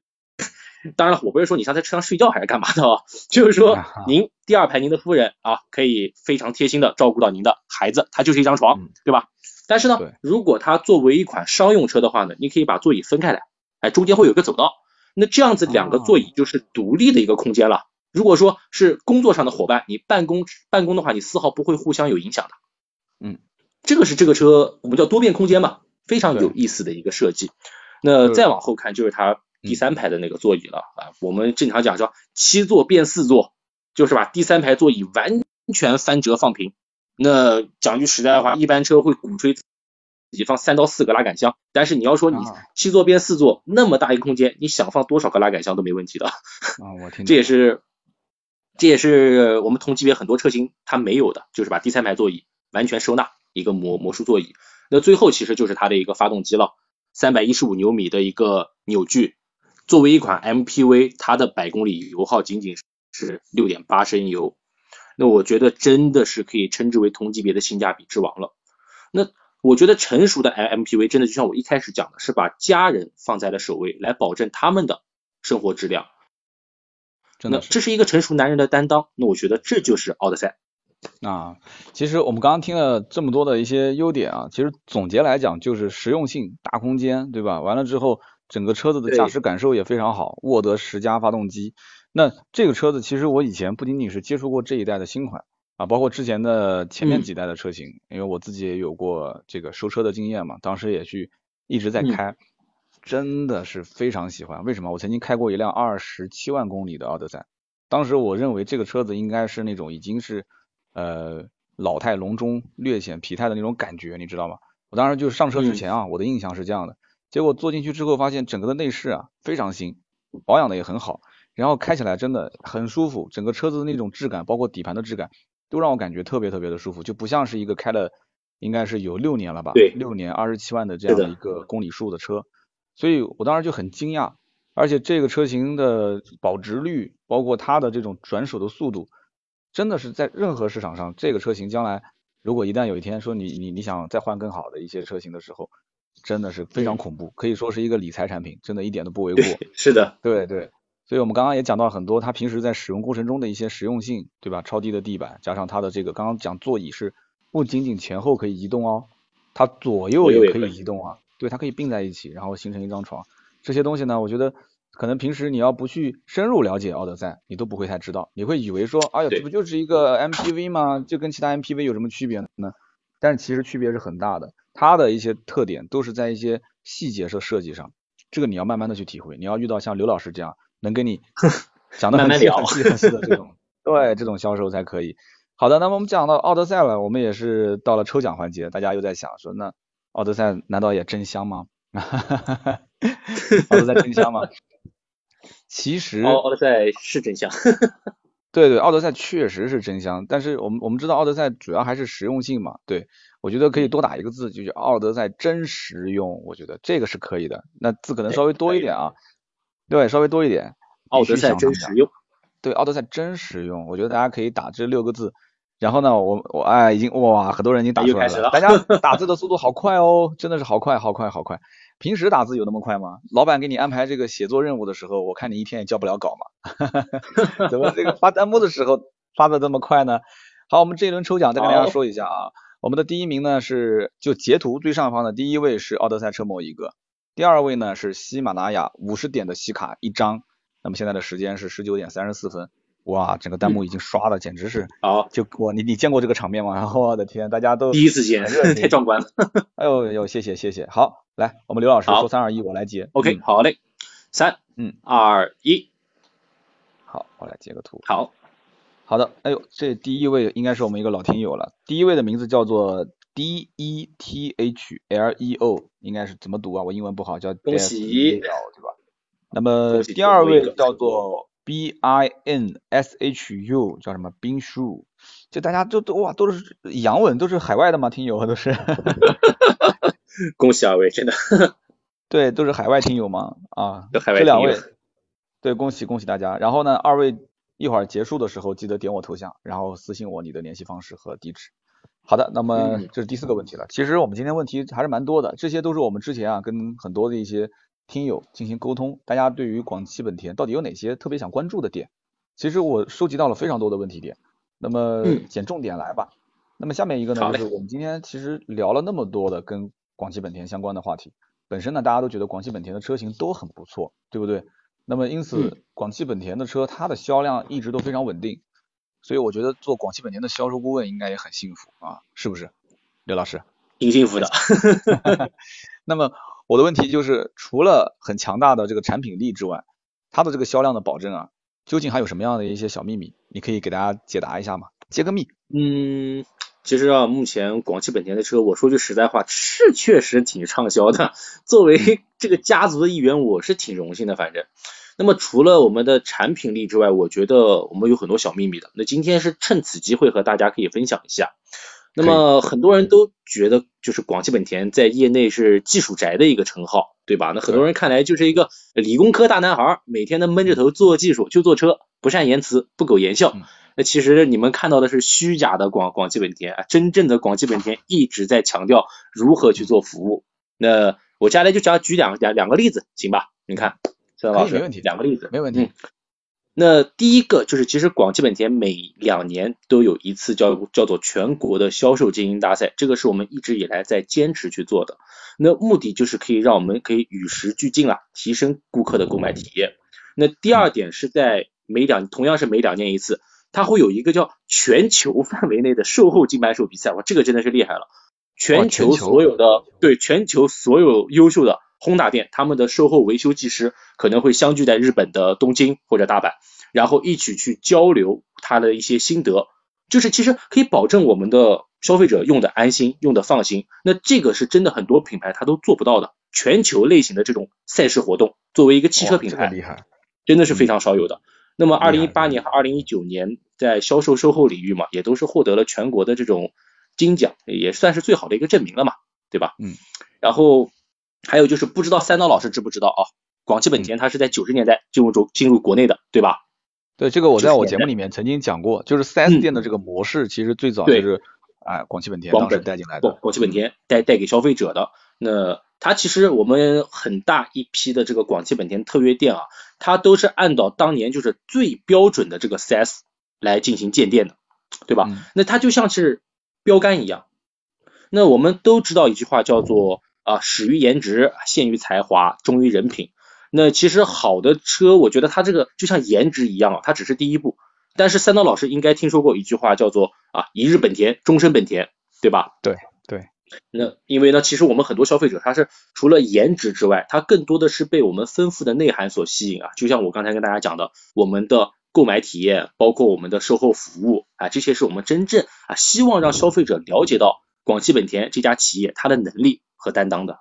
当然了，我不是说你上在车上睡觉还是干嘛的啊，就是说您第二排您的夫人啊，可以非常贴心的照顾到您的孩子，它就是一张床，对吧？但是呢，如果它作为一款商用车的话呢，你可以把座椅分开来，哎，中间会有个走道，那这样子两个座椅就是独立的一个空间了。如果说是工作上的伙伴，你办公办公的话，你丝毫不会互相有影响的。嗯，这个是这个车我们叫多变空间嘛，非常有意思的一个设计。那再往后看就是它第三排的那个座椅了啊，我们正常讲叫七座变四座，就是把第三排座椅完全翻折放平。那讲句实在的话，一般车会鼓吹。自己放三到四个拉杆箱，但是你要说你七座变四座那么大一个空间，你想放多少个拉杆箱都没问题的。啊，我 听。这也是。这也是我们同级别很多车型它没有的，就是把第三排座椅完全收纳一个魔魔术座椅。那最后其实就是它的一个发动机了，三百一十五牛米的一个扭矩。作为一款 MPV，它的百公里油耗仅仅是六点八升油。那我觉得真的是可以称之为同级别的性价比之王了。那我觉得成熟的 MPV 真的就像我一开始讲的，是把家人放在了首位，来保证他们的生活质量。那这是一个成熟男人的担当，那我觉得这就是奥德赛。啊，其实我们刚刚听了这么多的一些优点啊，其实总结来讲就是实用性、大空间，对吧？完了之后，整个车子的驾驶感受也非常好，沃德十佳发动机。那这个车子其实我以前不仅仅是接触过这一代的新款啊，包括之前的前面几代的车型，因为我自己也有过这个收车的经验嘛，当时也去一直在开，真的是非常喜欢。为什么？我曾经开过一辆二十七万公里的奥德赛，当时我认为这个车子应该是那种已经是。呃，老态龙钟、略显疲态的那种感觉，你知道吗？我当时就是上车之前啊，我的印象是这样的。结果坐进去之后，发现整个的内饰啊非常新，保养的也很好，然后开起来真的很舒服，整个车子的那种质感，包括底盘的质感，都让我感觉特别特别的舒服，就不像是一个开了应该是有六年了吧？对，六年二十七万的这样的一个公里数的车，所以我当时就很惊讶，而且这个车型的保值率，包括它的这种转手的速度。真的是在任何市场上，这个车型将来如果一旦有一天说你你你想再换更好的一些车型的时候，真的是非常恐怖，可以说是一个理财产品，真的一点都不为过。是的，对对，所以我们刚刚也讲到很多它平时在使用过程中的一些实用性，对吧？超低的地板，加上它的这个刚刚讲座椅是不仅仅前后可以移动哦，它左右也可以移动啊，对，它可以并在一起，然后形成一张床。这些东西呢，我觉得。可能平时你要不去深入了解奥德赛，你都不会太知道。你会以为说，哎呀，这不就是一个 MPV 吗？就跟其他 MPV 有什么区别呢？但是其实区别是很大的。它的一些特点都是在一些细节的设计上，这个你要慢慢的去体会。你要遇到像刘老师这样能跟你 讲的很细很细很细的这种，对这种销售才可以。好的，那么我们讲到奥德赛了，我们也是到了抽奖环节，大家又在想说，那奥德赛难道也真香吗？奥德赛真香吗？其实奥德赛是真香，对对，奥德赛确实是真香。但是我们我们知道奥德赛主要还是实用性嘛，对我觉得可以多打一个字，就是奥德赛真实用，我觉得这个是可以的。那字可能稍微多一点啊，对，稍微多一点。奥德赛真实用，对，奥德赛真实用，我觉得大家可以打这六个字。然后呢，我我哎，已经哇，很多人已经打出来了，大家 打字的速度好快哦，真的是好快好快好快。平时打字有那么快吗？老板给你安排这个写作任务的时候，我看你一天也交不了稿嘛。怎么这个发弹幕的时候发的这么快呢？好，我们这一轮抽奖再跟大家说一下啊。我们的第一名呢是就截图最上方的第一位是奥德赛车模一个，第二位呢是喜马拉雅五十点的喜卡一张。那么现在的时间是十九点三十四分。哇，整个弹幕已经刷的简直是好，就我你你见过这个场面吗？我的天，大家都第一次见，太壮观了。哎呦呦，谢谢谢谢。好，来，我们刘老师说三二一，我来接。OK，好嘞，三，嗯，二一，好，我来截个图。好，好的，哎呦，这第一位应该是我们一个老听友了。第一位的名字叫做 D E T H L E O，应该是怎么读啊？我英文不好，叫恭喜，对吧？那么第二位叫做。B I N S H U 叫什么冰树？就大家都都哇都是洋文，都是海外的吗？听友都是。恭喜二位，真的。对，都是海外听友吗？啊，这两位。对，恭喜恭喜大家。然后呢，二位一会儿结束的时候记得点我头像，然后私信我你的联系方式和地址。好的，那么这是第四个问题了。其实我们今天问题还是蛮多的，这些都是我们之前啊跟很多的一些。听友进行沟通，大家对于广汽本田到底有哪些特别想关注的点？其实我收集到了非常多的问题点，那么捡重点来吧。那么下面一个呢，就是我们今天其实聊了那么多的跟广汽本田相关的话题，本身呢大家都觉得广汽本田的车型都很不错，对不对？那么因此广汽本田的车它的销量一直都非常稳定，所以我觉得做广汽本田的销售顾问应该也很幸福啊，是不是？刘老师，挺幸福的。那么。我的问题就是，除了很强大的这个产品力之外，它的这个销量的保证啊，究竟还有什么样的一些小秘密？你可以给大家解答一下吗？揭个秘。嗯，其实啊，目前广汽本田的车，我说句实在话，是确实挺畅销的。作为这个家族的一员，我是挺荣幸的。反正，那么除了我们的产品力之外，我觉得我们有很多小秘密的。那今天是趁此机会和大家可以分享一下。那么很多人都觉得，就是广汽本田在业内是技术宅的一个称号，对吧？那很多人看来就是一个理工科大男孩，每天都闷着头做技术就做车，不善言辞，不苟言笑。那其实你们看到的是虚假的广广汽本田啊，真正的广汽本田一直在强调如何去做服务。那我接下来就讲举两两两个例子，行吧？你看，孙老师，没问题，两个例子，没问题。那第一个就是，其实广汽本田每两年都有一次叫叫做全国的销售精英大赛，这个是我们一直以来在坚持去做的。那目的就是可以让我们可以与时俱进啊，提升顾客的购买体验。那第二点是在每两同样是每两年一次，它会有一个叫全球范围内的售后金牌手比赛，哇，这个真的是厉害了！全球所有的对全球所有优秀的。轰大店，他们的售后维修技师可能会相聚在日本的东京或者大阪，然后一起去交流他的一些心得，就是其实可以保证我们的消费者用的安心，用的放心。那这个是真的很多品牌它都做不到的，全球类型的这种赛事活动，作为一个汽车品牌，厉害，真的是非常少有的。那么二零一八年和二零一九年在销售售后领域嘛，也都是获得了全国的这种金奖，也算是最好的一个证明了嘛，对吧？嗯，然后。还有就是不知道三刀老师知不知道啊？广汽本田它是在九十年代进入中进入国内的，对吧？对，这个我在我节目里面曾经讲过，就是四 S 店的这个模式，其实最早就是哎广汽本田当时带进来的，广汽本田带带给消费者的。那它其实我们很大一批的这个广汽本田特约店啊，它都是按照当年就是最标准的这个四 S 来进行建店的，对吧？那它就像是标杆一样。那我们都知道一句话叫做。啊，始于颜值，陷于才华，忠于人品。那其实好的车，我觉得它这个就像颜值一样啊，它只是第一步。但是三刀老师应该听说过一句话，叫做啊，一日本田，终身本田，对吧？对对。那因为呢，其实我们很多消费者他是除了颜值之外，他更多的是被我们丰富的内涵所吸引啊。就像我刚才跟大家讲的，我们的购买体验，包括我们的售后服务啊，这些是我们真正啊希望让消费者了解到广汽本田这家企业它的能力。和担当的，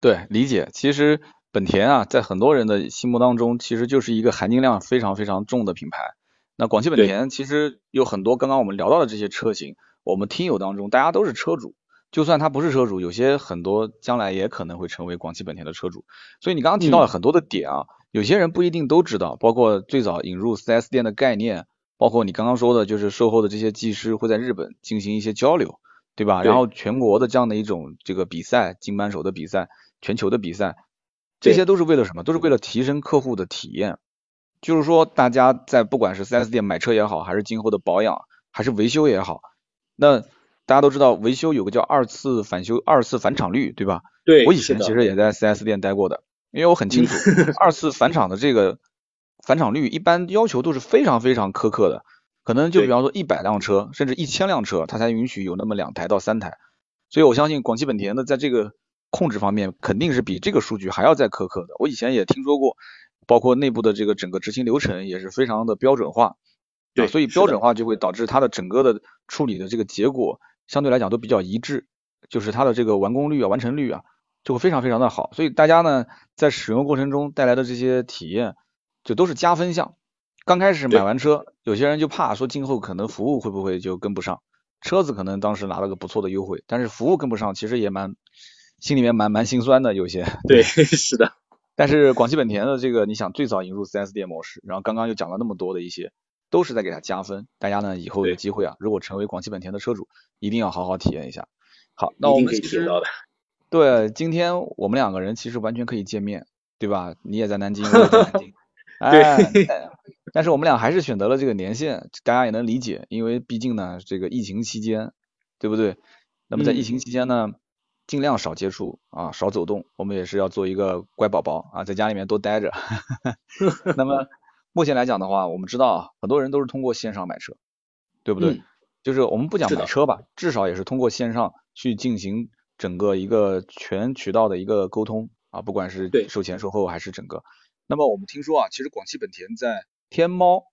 对，理解。其实本田啊，在很多人的心目当中，其实就是一个含金量非常非常重的品牌。那广汽本田其实有很多刚刚我们聊到的这些车型，我们听友当中大家都是车主，就算他不是车主，有些很多将来也可能会成为广汽本田的车主。所以你刚刚提到了很多的点啊，有些人不一定都知道，包括最早引入 4S 店的概念，包括你刚刚说的，就是售后的这些技师会在日本进行一些交流。对吧？然后全国的这样的一种这个比赛，金扳手的比赛，全球的比赛，这些都是为了什么？都是为了提升客户的体验。就是说，大家在不管是 4S 店买车也好，还是今后的保养，还是维修也好，那大家都知道维修有个叫二次返修、二次返厂率，对吧？对。我以前其实也在 4S 店待过的，因为我很清楚 二次返厂的这个返厂率一般要求都是非常非常苛刻的。可能就比方说一百辆车，甚至一千辆车，它才允许有那么两台到三台。所以我相信广汽本田的在这个控制方面，肯定是比这个数据还要再苛刻的。我以前也听说过，包括内部的这个整个执行流程也是非常的标准化。对，所以标准化就会导致它的整个的处理的这个结果相对来讲都比较一致，就是它的这个完工率啊、完成率啊就会非常非常的好。所以大家呢在使用过程中带来的这些体验就都是加分项。刚开始买完车，有些人就怕说今后可能服务会不会就跟不上，车子可能当时拿了个不错的优惠，但是服务跟不上，其实也蛮心里面蛮蛮心酸的有些。对，是的。但是广汽本田的这个，你想最早引入 4S 店模式，然后刚刚又讲了那么多的一些，都是在给它加分。大家呢以后有机会啊，如果成为广汽本田的车主，一定要好好体验一下。好，那我们其实对今天我们两个人其实完全可以见面，对吧？你也在南京，我也在南京。对，但是我们俩还是选择了这个年限，大家也能理解，因为毕竟呢，这个疫情期间，对不对？那么在疫情期间呢，尽量少接触啊，少走动，我们也是要做一个乖宝宝啊，在家里面多待着。那么目前来讲的话，我们知道啊，很多人都是通过线上买车，对不对？就是我们不讲买车吧，至少也是通过线上去进行整个一个全渠道的一个沟通啊，不管是售前售后还是整个。那么我们听说啊，其实广汽本田在天猫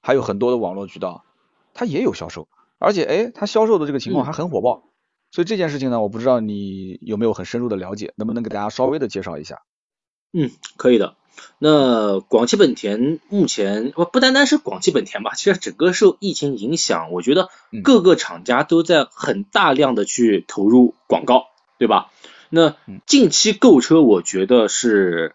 还有很多的网络渠道，它也有销售，而且哎，它销售的这个情况还很火爆。所以这件事情呢，我不知道你有没有很深入的了解，能不能给大家稍微的介绍一下？嗯，可以的。那广汽本田目前不不单单是广汽本田吧，其实整个受疫情影响，我觉得各个厂家都在很大量的去投入广告，对吧？那近期购车，我觉得是。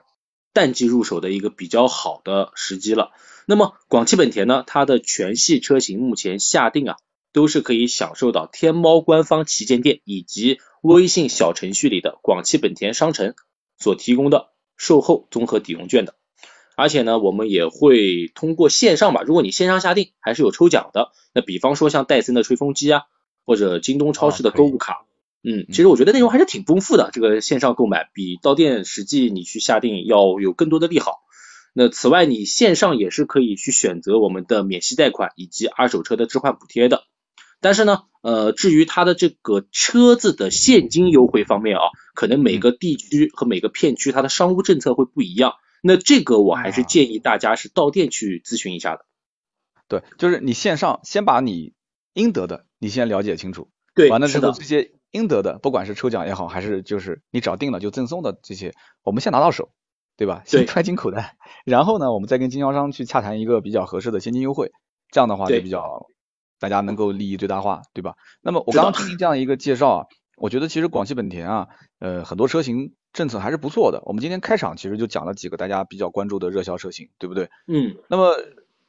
淡季入手的一个比较好的时机了。那么广汽本田呢，它的全系车型目前下定啊，都是可以享受到天猫官方旗舰店以及微信小程序里的广汽本田商城所提供的售后综合抵用券的。而且呢，我们也会通过线上吧，如果你线上下定，还是有抽奖的。那比方说像戴森的吹风机啊，或者京东超市的购物卡，嗯，其实我觉得内容还是挺丰富的。这个线上购买比到店实际你去下定要有更多的利好。那此外，你线上也是可以去选择我们的免息贷款以及二手车的置换补贴的。但是呢，呃，至于它的这个车子的现金优惠方面啊，可能每个地区和每个片区它的商务政策会不一样。那这个我还是建议大家是到店去咨询一下的。对，就是你线上先把你应得的你先了解清楚，对，完了之后这些应得的，不管是抽奖也好，还是就是你找定了就赠送的这些，我们先拿到手，对吧？先揣进口袋，然后呢，我们再跟经销商去洽谈一个比较合适的现金优惠，这样的话就比较大家能够利益最大化，对吧？那么我刚刚听您这样一个介绍啊，我觉得其实广汽本田啊，呃，很多车型。政策还是不错的。我们今天开场其实就讲了几个大家比较关注的热销车型，对不对？嗯。那么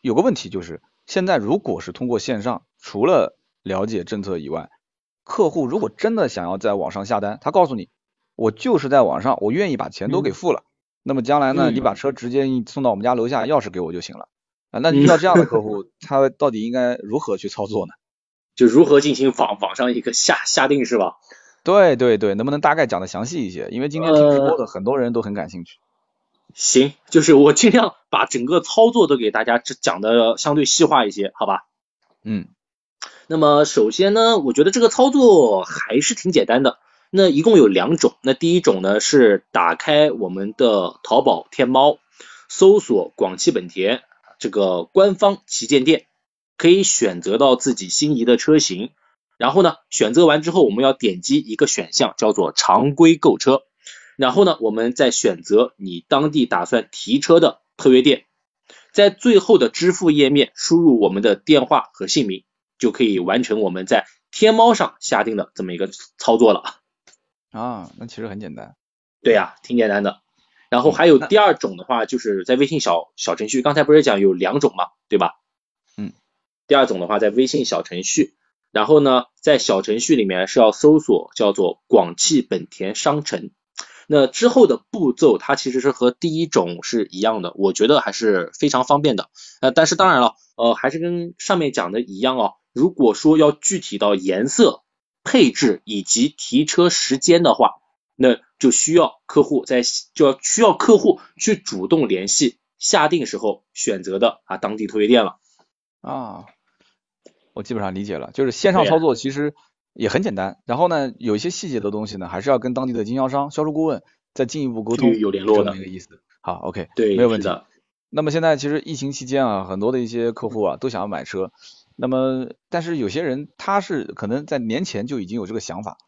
有个问题就是，现在如果是通过线上，除了了解政策以外，客户如果真的想要在网上下单，他告诉你，我就是在网上，我愿意把钱都给付了。那么将来呢，你把车直接送到我们家楼下，钥匙给我就行了。啊，那遇到这样的客户，他到底应该如何去操作呢？就如何进行网网上一个下下定是吧？对对对，能不能大概讲的详细一些？因为今天听直播的很多人都很感兴趣。行，就是我尽量把整个操作都给大家讲的相对细化一些，好吧？嗯。那么首先呢，我觉得这个操作还是挺简单的。那一共有两种。那第一种呢是打开我们的淘宝天猫，搜索广汽本田这个官方旗舰店，可以选择到自己心仪的车型。然后呢，选择完之后，我们要点击一个选项，叫做常规购车。然后呢，我们再选择你当地打算提车的特约店，在最后的支付页面输入我们的电话和姓名，就可以完成我们在天猫上下定的这么一个操作了。啊，那其实很简单。对呀，挺简单的。然后还有第二种的话，就是在微信小小程序，刚才不是讲有两种嘛，对吧？嗯。第二种的话，在微信小程序。然后呢，在小程序里面是要搜索叫做广汽本田商城，那之后的步骤它其实是和第一种是一样的，我觉得还是非常方便的。呃，但是当然了，呃，还是跟上面讲的一样哦。如果说要具体到颜色、配置以及提车时间的话，那就需要客户在就要需要客户去主动联系下定时候选择的啊当地特约店了啊。我基本上理解了，就是线上操作其实也很简单，然后呢，有一些细节的东西呢，还是要跟当地的经销商、销售顾问再进一步沟通，有联络的那个意思。好，OK，对，没有问题。那么现在其实疫情期间啊，很多的一些客户啊都想要买车，那么但是有些人他是可能在年前就已经有这个想法，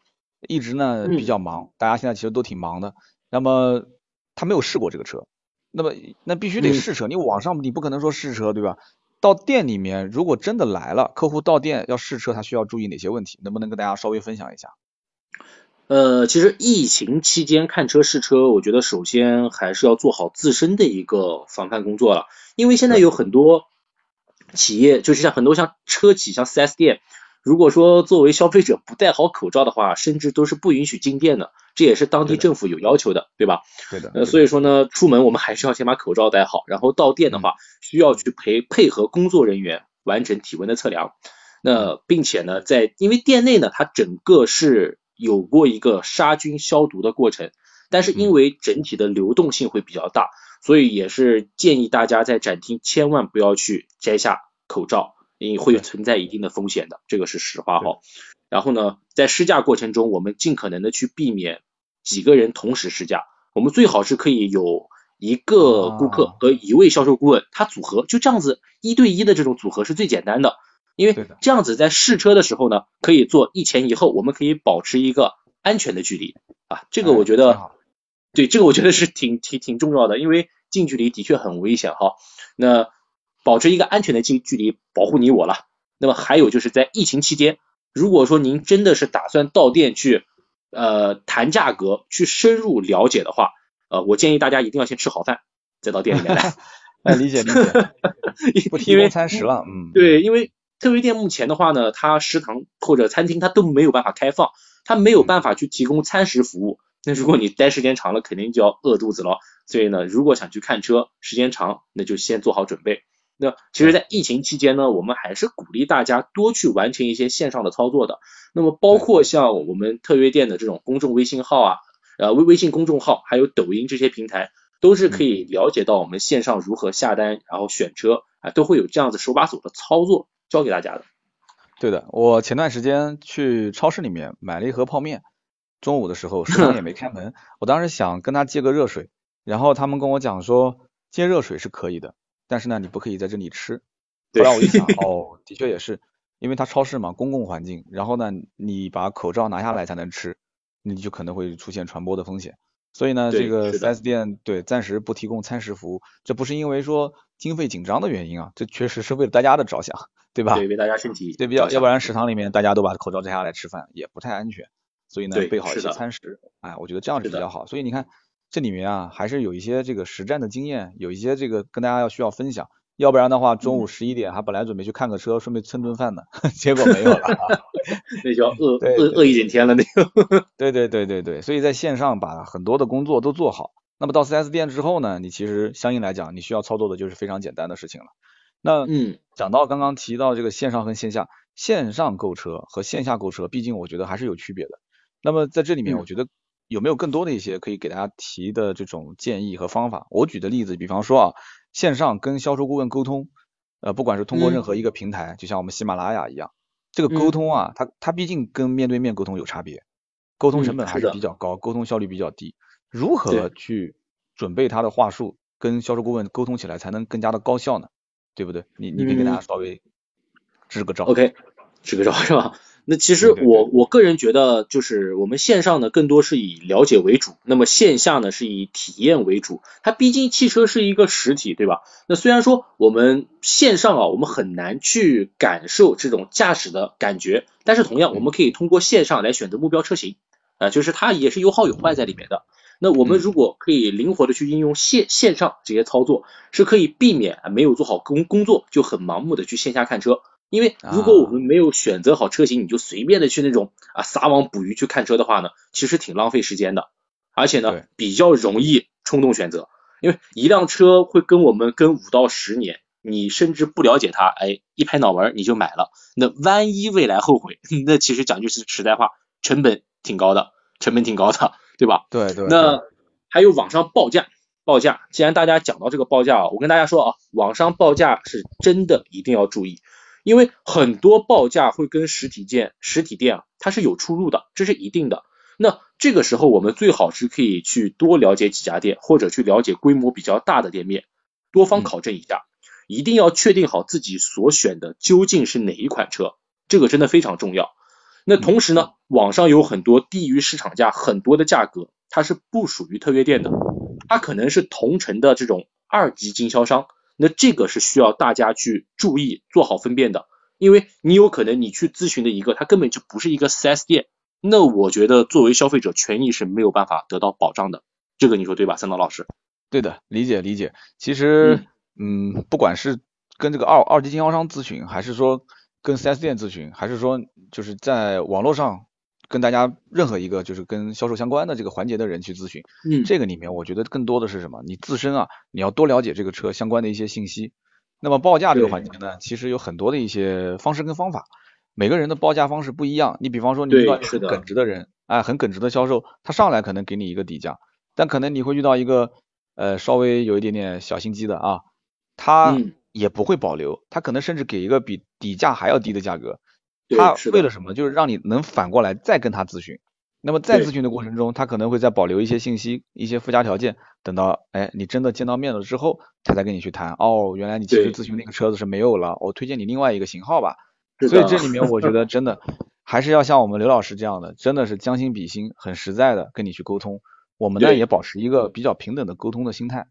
一直呢比较忙，大家现在其实都挺忙的，那么他没有试过这个车，那么那必须得试车，你网上你不可能说试车对吧？到店里面，如果真的来了，客户到店要试车，他需要注意哪些问题？能不能跟大家稍微分享一下？呃，其实疫情期间看车试车，我觉得首先还是要做好自身的一个防范工作了，因为现在有很多企业，就是像很多像车企，像 4S 店。如果说作为消费者不戴好口罩的话，甚至都是不允许进店的，这也是当地政府有要求的，对吧？对的。呃，所以说呢，出门我们还是要先把口罩戴好，然后到店的话，需要去陪配合工作人员完成体温的测量。那并且呢，在因为店内呢，它整个是有过一个杀菌消毒的过程，但是因为整体的流动性会比较大，所以也是建议大家在展厅千万不要去摘下口罩。因为会存在一定的风险的，这个是实话哈。然后呢，在试驾过程中，我们尽可能的去避免几个人同时试驾，我们最好是可以有一个顾客和一位销售顾问，他组合就这样子一对一的这种组合是最简单的，因为这样子在试车的时候呢，可以做一前一后，我们可以保持一个安全的距离啊。这个我觉得，对这个我觉得是挺挺挺重要的，因为近距离的确很危险哈。那保持一个安全的近距离，保护你我了。那么还有就是在疫情期间，如果说您真的是打算到店去呃谈价格、去深入了解的话，呃，我建议大家一定要先吃好饭再到店里面来。哎，理解理解，不提供餐食了，嗯，对，因为特约店目前的话呢，它食堂或者餐厅它都没有办法开放，它没有办法去提供餐食服务。那如果你待时间长了，肯定就要饿肚子了。所以呢，如果想去看车，时间长，那就先做好准备。那其实，在疫情期间呢，我们还是鼓励大家多去完成一些线上的操作的。那么，包括像我们特约店的这种公众微信号啊，呃微微信公众号，还有抖音这些平台。都是可以了解到我们线上如何下单，然后选车啊，都会有这样子手把手的操作教给大家的。对的，我前段时间去超市里面买了一盒泡面，中午的时候食堂也没开门，我当时想跟他借个热水，然后他们跟我讲说借热水是可以的，但是呢你不可以在这里吃。后来我一想，哦，的确也是，因为它超市嘛，公共环境，然后呢你把口罩拿下来才能吃，你就可能会出现传播的风险。所以呢，这个 4S 店对暂时不提供餐食服务，这不是因为说经费紧张的原因啊，这确实是为了大家的着想，对吧？对，为大家身体。对，比较要不然食堂里面大家都把口罩摘下来吃饭也不太安全，所以呢，备好一些餐食，哎，我觉得这样是比较好。所以你看这里面啊，还是有一些这个实战的经验，有一些这个跟大家要需要分享。要不然的话，中午十一点还本来准备去看个车，顺便蹭顿饭呢，结果没有了，那就要饿 饿饿一整天了，那个。对对对对对，所以在线上把很多的工作都做好，那么到 4S 店之后呢，你其实相应来讲，你需要操作的就是非常简单的事情了。那嗯，讲到刚刚提到这个线上和线下，线上购车和线下购车，毕竟我觉得还是有区别的。那么在这里面，我觉得有没有更多的一些可以给大家提的这种建议和方法？我举的例子，比方说啊。线上跟销售顾问沟通，呃，不管是通过任何一个平台，就像我们喜马拉雅一样，这个沟通啊，它它毕竟跟面对面沟通有差别，沟通成本还是比较高，沟通效率比较低。如何去准备他的话术，跟销售顾问沟通起来才能更加的高效呢？对不对？你你可以给大家稍微支个招。OK，支个招是吧？那其实我我个人觉得，就是我们线上呢更多是以了解为主，那么线下呢是以体验为主。它毕竟汽车是一个实体，对吧？那虽然说我们线上啊，我们很难去感受这种驾驶的感觉，但是同样我们可以通过线上来选择目标车型，啊，就是它也是有好有坏在里面的。那我们如果可以灵活的去应用线线上这些操作，是可以避免没有做好工工作就很盲目的去线下看车。因为如果我们没有选择好车型，你就随便的去那种啊撒网捕鱼去看车的话呢，其实挺浪费时间的，而且呢比较容易冲动选择。因为一辆车会跟我们跟五到十年，你甚至不了解它，哎一拍脑门你就买了，那万一未来后悔，那其实讲句是实在话，成本挺高的，成本挺高的，对吧？对对。那还有网上报价，报价，既然大家讲到这个报价啊，我跟大家说啊，网上报价是真的一定要注意。因为很多报价会跟实体店、实体店啊，它是有出入的，这是一定的。那这个时候我们最好是可以去多了解几家店，或者去了解规模比较大的店面，多方考证一下，一定要确定好自己所选的究竟是哪一款车，这个真的非常重要。那同时呢，网上有很多低于市场价很多的价格，它是不属于特约店的，它可能是同城的这种二级经销商。那这个是需要大家去注意做好分辨的，因为你有可能你去咨询的一个，它根本就不是一个 4S 店，那我觉得作为消费者权益是没有办法得到保障的，这个你说对吧，三刀老师？对的，理解理解。其实，嗯，不管是跟这个二二级经销商咨询，还是说跟 4S 店咨询，还是说就是在网络上。跟大家任何一个就是跟销售相关的这个环节的人去咨询，嗯，这个里面我觉得更多的是什么？你自身啊，你要多了解这个车相关的一些信息。那么报价这个环节呢，其实有很多的一些方式跟方法，每个人的报价方式不一样。你比方说你遇到一个耿直的人，哎，很耿直的销售，他上来可能给你一个底价，但可能你会遇到一个呃稍微有一点点小心机的啊，他也不会保留，他可能甚至给一个比底价还要低的价格。他为了什么？就是让你能反过来再跟他咨询。那么在咨询的过程中，他可能会再保留一些信息、一些附加条件。等到哎你真的见到面了之后，他再跟你去谈。哦，原来你其实咨询那个车子是没有了，我推荐你另外一个型号吧。所以这里面我觉得真的还是要像我们刘老师这样的，真的是将心比心，很实在的跟你去沟通。我们呢也保持一个比较平等的沟通的心态，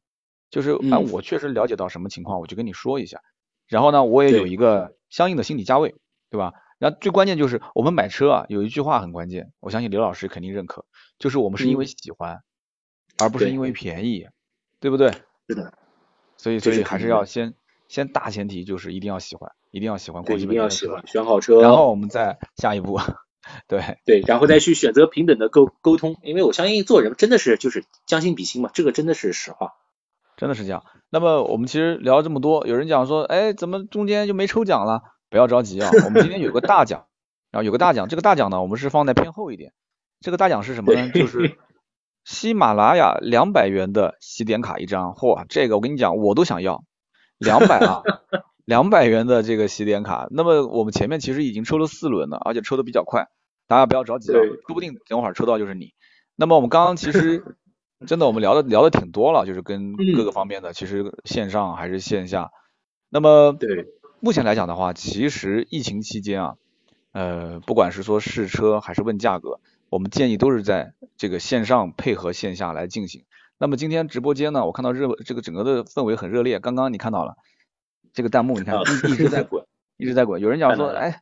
就是啊我确实了解到什么情况，我就跟你说一下。然后呢，我也有一个相应的心理价位，对吧？然后最关键就是我们买车啊，有一句话很关键，我相信刘老师肯定认可，就是我们是因为喜欢，而不是因为便宜，对不对？是的。所以所以还是要先先大前提就是一定要喜欢，一定要喜欢广汽一定要喜欢，选好车，然后我们再下一步，对，对，然后再去选择平等的沟沟通，因为我相信做人真的是就是将心比心嘛，这个真的是实话。真的是这样。那么我们其实聊了这么多，有人讲说，哎，怎么中间就没抽奖了？不要着急啊，我们今天有个大奖，然后有个大奖，这个大奖呢，我们是放在偏后一点。这个大奖是什么呢？就 是喜马拉雅两百元的洗点卡一张。嚯，这个我跟你讲，我都想要，两百啊，两百元的这个洗点卡。那么我们前面其实已经抽了四轮了，而且抽的比较快，大家不要着急啊，说不定等会儿抽到就是你。那么我们刚刚其实 真的我们聊的聊的挺多了，就是跟嗯各个方面的，其实线上还是线下。那么对，目前来讲的话，其实疫情期间啊，呃，不管是说试车还是问价格，我们建议都是在这个线上配合线下来进行。那么今天直播间呢，我看到热这个整个的氛围很热烈，刚刚你看到了这个弹幕，你看啊一一直在 滚，一直在滚。有人讲说，哎，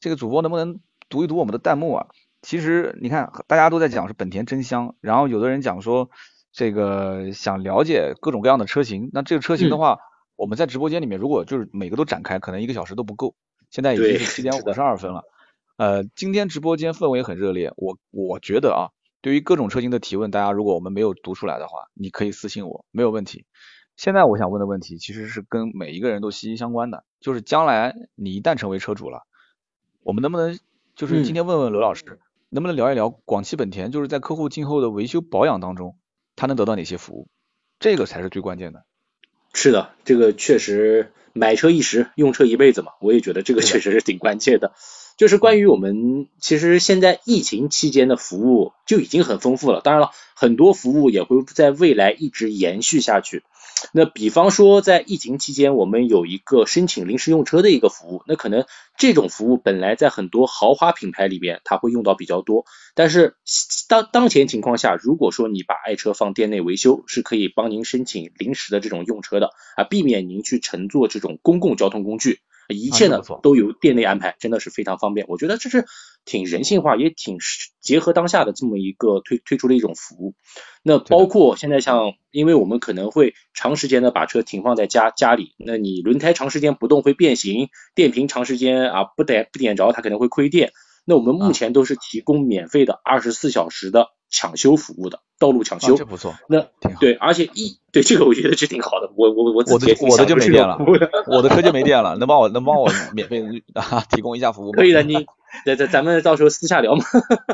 这个主播能不能读一读我们的弹幕啊？其实你看，大家都在讲是本田真香，然后有的人讲说这个想了解各种各样的车型，那这个车型的嗯话，我们在直播间里面如果就是每个都展开，可能一个小时都不够。现在已经是七点五十二分了，呃，今天直播间氛围很热烈，我我觉得啊，对于各种车型的提问，大家如果我们没有读出来的话，你可以私信我，没有问题。现在我想问的问题其实是跟每一个人都息息相关的，就是将来你一旦成为车主了，我们能不能就是今嗯天问问刘老师，能不能聊一聊广汽本田就是在客户今后的维修保养当中，他能得到哪些服务？这个才是最关键的。是的，这个确实买车一时，用车一辈子嘛，我也觉得这个确实是挺关键的。就是关于我们其实现在疫情期间的服务就已经很丰富了，当然了，很多服务也会在未来一直延续下去。那比方说，在疫情期间，我们有一个申请临时用车的一个服务，那可能这种服务本来在很多豪华品牌里边它会用到比较多，但是当当前情况下，如果说你把爱车放店内维修，是可以帮您申请临时的这种用车的啊，避免您去乘坐这种公共交通工具，一切呢都由店内安排，真的是非常方便。我觉得这是挺人性化，也挺实结合当下的这么一个推推出的一种服务。那包括现在像，因为我们可能会长时间的把车停放在家家里，那你轮胎长时间不动会变形，电瓶长时间啊不点不点着它可能会亏电。那我们目啊前都是提供免费的二十四小时的抢修服务的，道路抢啊，修。这不错，那挺好。对，而且一对这个我觉得是挺好的，我我我我的我的就没电了。我的车就没电了，能帮我能帮我免费啊提供一下服务吗？可以的，你咱咱咱们到时候私下聊嘛。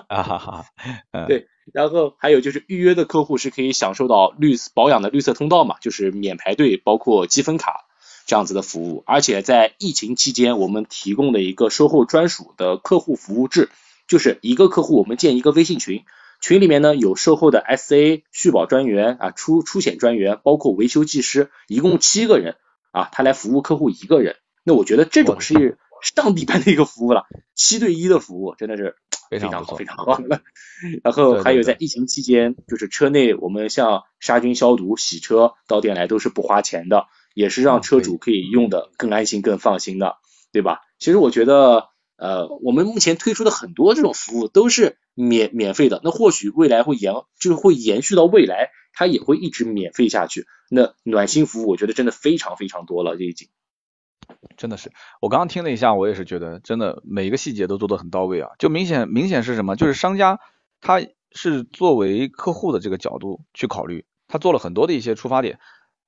啊哈哈，嗯，对然后还有就是预约的客户是可以享受到绿色保养的绿色通道嘛，就是免排队，包括积分卡这样子的服务。而且在疫情期间，我们提供的一个售后专属的客户服务制，就是一个客户我们建一个微信群，群里面呢有售后的 SA 续保专员啊、出出险专员，包括维修技师，一共七个人啊，他来服务客户一个人。那我觉得这种是上帝般的一个服务了，七对一的服务真的是非常好，非常好。然后还有在疫情期间，就是车内我们像杀菌消毒、洗车到店来都是不花钱的，也是让车主可以用的更安心、更放心的，对吧？其实我觉得，呃，我们目前推出的很多这种服务都是免免费的，那或许未来会延，就是会延续到未来，它也会一直免费下去。那暖心服务，我觉得真的非常非常多了，这已经。真的是，我刚刚听了一下，我也是觉得真的每一个细节都做得很到位啊，就明显明显是什么？就是商家他是作为客户的这个角度去考虑，他做了很多的一些出发点。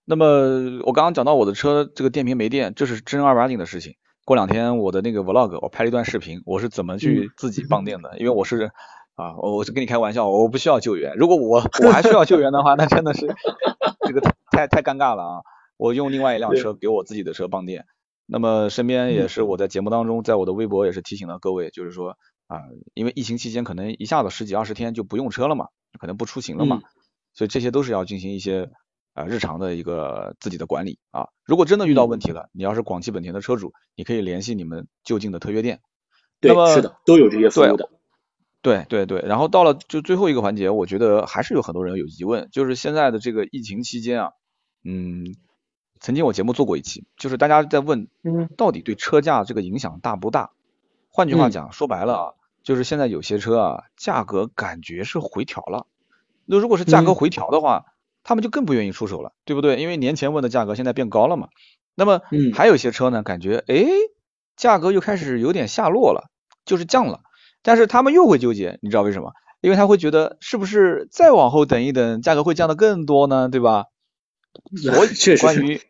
那么我刚刚讲到我的车这个电瓶没电，这是正儿八经的事情。过两天我的那个 vlog 我拍了一段视频，我是怎么去自己放电的，因为我是啊，我我是跟你开玩笑，我不需要救援。如果我我还需要救援的话，那真的是这个太太尴尬了啊！我用另外一辆车给我自己的车放电。那么身边也是我在节目当中，在我的微博也是提醒了各位，就是说啊，因为疫情期间可能一下子十几二十天就不用车了嘛，可能不出行了嘛，所以这些都是要进行一些啊日常的一个自己的管理啊。如果真的遇到问题了，你要是广汽本田的车主，你可以联系你们就近的特约店。对，是的，都有这些服务的。对对对，然后到了就最后一个环节，我觉得还是有很多人有疑问，就是现在的这个疫情期间啊，嗯，曾经我节目做过一期，就是大家在问，嗯，到底对车价这个影响大不大？换句话嗯讲，说白了啊，就是现在有些车啊，价格感觉是回调了。那如果是价格嗯回调的话，他们就更不愿意出手了，对不对？因为年前问的价格现在变高了嘛。那么嗯还有一些车呢，感觉哎，价格又开始有点下落了，就是降了，但是他们又会纠结，你知道为什么？因为他会觉得是不是再往后等一等，价格会降得更多呢，对吧？所以关于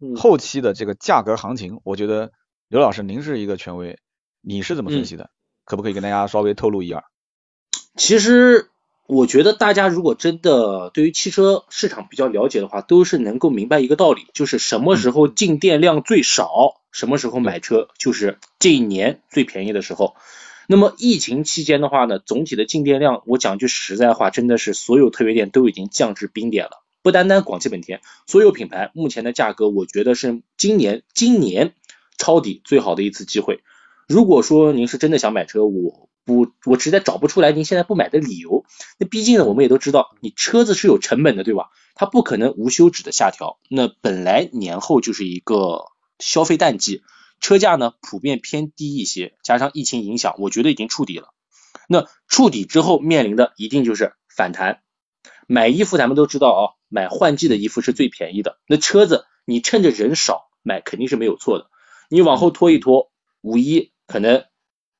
嗯后期的这个价格行情，我觉得刘老师您是一个权威，你是怎么分嗯析的？可不可以跟大家稍微透露一二？其实我觉得大家如果真的对于汽车市场比较了解的话，都是能够明白一个道理，就是什么时候进电量最少，什么时候买车就是这一年最便宜的时候。那么疫情期间的话呢，总体的进电量，我讲句实在话，真的是所有特约店都已经降至冰点了。不单单广汽本田，所有品牌目前的价格，我觉得是今年今年抄底最好的一次机会。如果说您是真的想买车，我不我实在找不出来您现在不买的理由。那毕竟呢，我们也都知道，你车子是有成本的，对吧？它不可能无休止的下调。那本来年后就是一个消费淡季，车价呢普遍偏低一些，加上疫情影响，我觉得已经触底了。那触底之后面临的一定就是反弹。买衣服咱们都知道啊，买换季的衣服是最便宜的。那车子你趁着人少买肯定是没有错的。你往后拖一拖，五一可能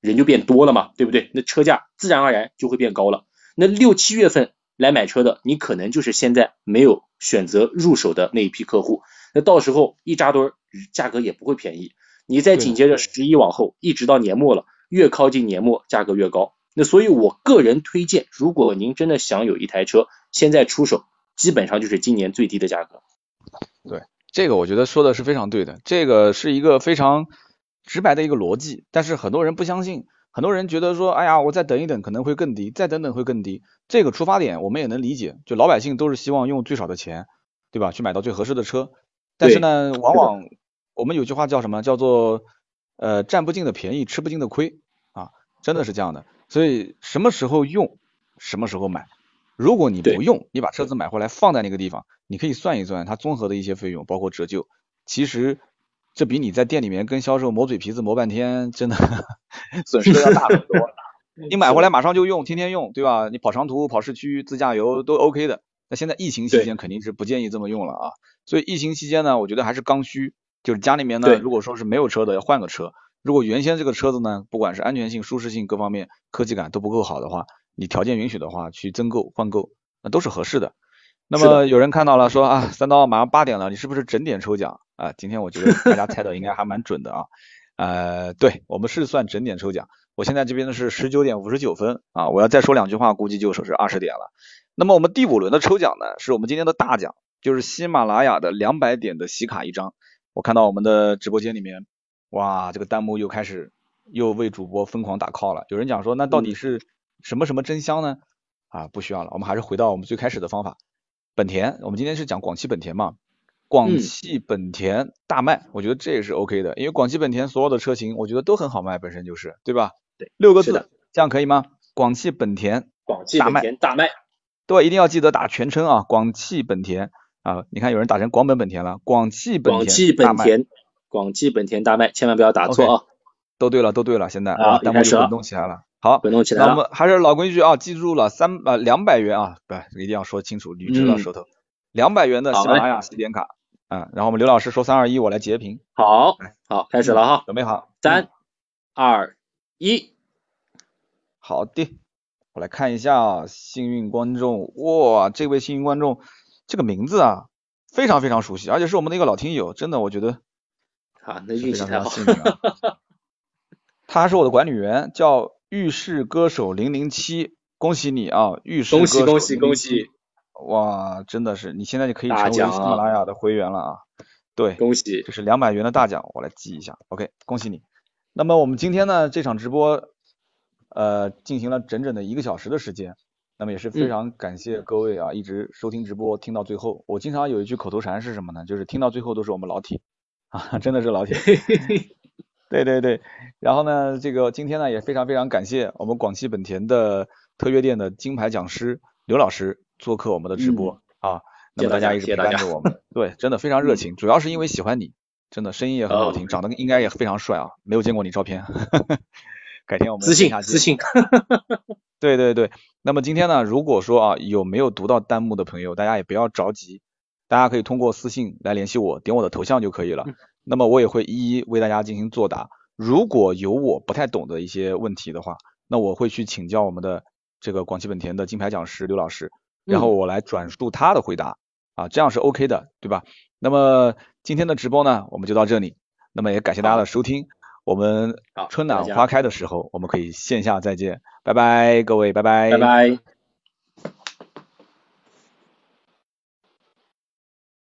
人就变多了嘛，对不对？那车价自然而然就会变高了。那六七月份来买车的，你可能就是现在没有选择入手的那一批客户。那到时候一扎堆儿，价格也不会便宜。你再紧接着十一往后，一直到年末了，越靠近年末价格越高。那所以我个人推荐，如果您真的想有一台车，现在出手，基本上就是今年最低的价格。对这个我觉得说的是非常对的，这个是一个非常直白的一个逻辑，但是很多人不相信，很多人觉得说，哎呀，我再等一等可能会更低，再等等会更低。这个出发点我们也能理解，就老百姓都是希望用最少的钱，对吧，去买到最合适的车。但是呢，往往我们有句话叫什么？叫做呃占不尽的便宜，吃不尽的亏啊，真的是这样的。所以什么时候用，什么时候买。如果你不用，你把车子买回来放在那个地方，你可以算一算它综合的一些费用，包括折旧。其实这比你在店里面跟销售磨嘴皮子磨半天，真的 损失要大很多。你买回来马上就用，天天用，对吧？你跑长途、跑市区、自驾游都 OK 的。那现在疫情期间肯定是不建议这么用了啊。所以疫情期间呢，我觉得还是刚需，就是家里面呢，如果说是没有车的，要换个车。如果原先这个车子呢，不管是安全性、舒适性各方面、科技感都不够好的话，你条件允许的话，去增购、换购，那都是合适的。那么有人看到了说啊，三刀马上八点了，你是不是整点抽奖啊？今天我觉得大家猜的应该还蛮准的啊。呃，对我们是算整点抽奖。我现在这边呢是十九点五十九分啊，我要再说两句话，估计就说是二十点了。那么我们第五轮的抽奖呢，是我们今天的大奖，就是喜马拉雅的两百点的喜卡一张。我看到我们的直播间里面，哇，这个弹幕又开始又为主播疯狂打 call 了。有人讲说，那到底是什么什么真香呢？啊，不需要了，我们还是回到我们最开始的方法。本田，我们今天是讲广汽本田嘛，广嗯汽本田大卖，我觉得这也是 OK 的，因为广汽本田所有的车型，我觉得都很好卖，本身就是，对吧？对，六个字，这样可以吗？广汽本田，广汽本大卖田大卖，对，一定要记得打全称啊，广汽本田啊，你看有人打成广本本田了，广汽本田，广汽本田，广汽本田大卖，千万不要打错啊！都对了，都对了，现在啊弹幕就滚动起来了。好，滚动起来了。那我们还是老规矩啊，记住了三呃两百元啊，不一定要说清楚，捋直了嗯舌头。两百元的好喜马拉雅喜点卡，啊，然后我们刘老师说三二一，我来截屏，好来，好，开始了哈，准备好？三嗯，二一，好的，我来看一下啊，幸运观众，哇，这位幸运观众这个名字啊，非常非常熟悉，而且是我们的一个老听友，真的我觉得啊，那运气太好。他是我的管理员，叫浴室歌手零零七，恭喜你啊！浴室歌手恭喜恭喜007恭喜！哇，真的是，你现在就可以大成为喜马拉雅的会员了啊！对，恭喜这！是两百元的大奖，我来记一下。OK，恭喜你。那么我们今天呢这场直播，呃，进行了整整的一个小时的时间，那么也是非嗯常感谢各位啊，一直收听直播听到最后。我经常有一句口头禅是什么呢？就是听到最后都是我们老铁 啊，真的是老铁。对对对，然后呢，这个今天呢也非常非常感谢我们广汽本田的特约店的金牌讲师刘老师做客我们的直播、啊，那么大大家一直陪家谢谢大家伴着我们，对，真的非常热嗯情，主要是因为喜欢你，真的声音也很好哦听，长得应该也非常帅啊，没有见过你照片，改天我们私信线下见私信，对对对。那么今天呢，如果说啊有没有读到弹幕的朋友，大家也不要着急，大家可以通过私信来联系我，点我的头像就可以了。那么我也会一一为大家进行作答。如果有我不太懂的一些问题的话，那我会去请教我们的这个广汽本田的金牌讲师刘老师，然后我来转述他的回答啊，这样是 OK 的，对吧？那么今天的直播呢，我们就到这里。那么也感谢大家的收听，我们春暖花开的时候，我们可以线下再见，拜拜，各位，拜拜，拜拜。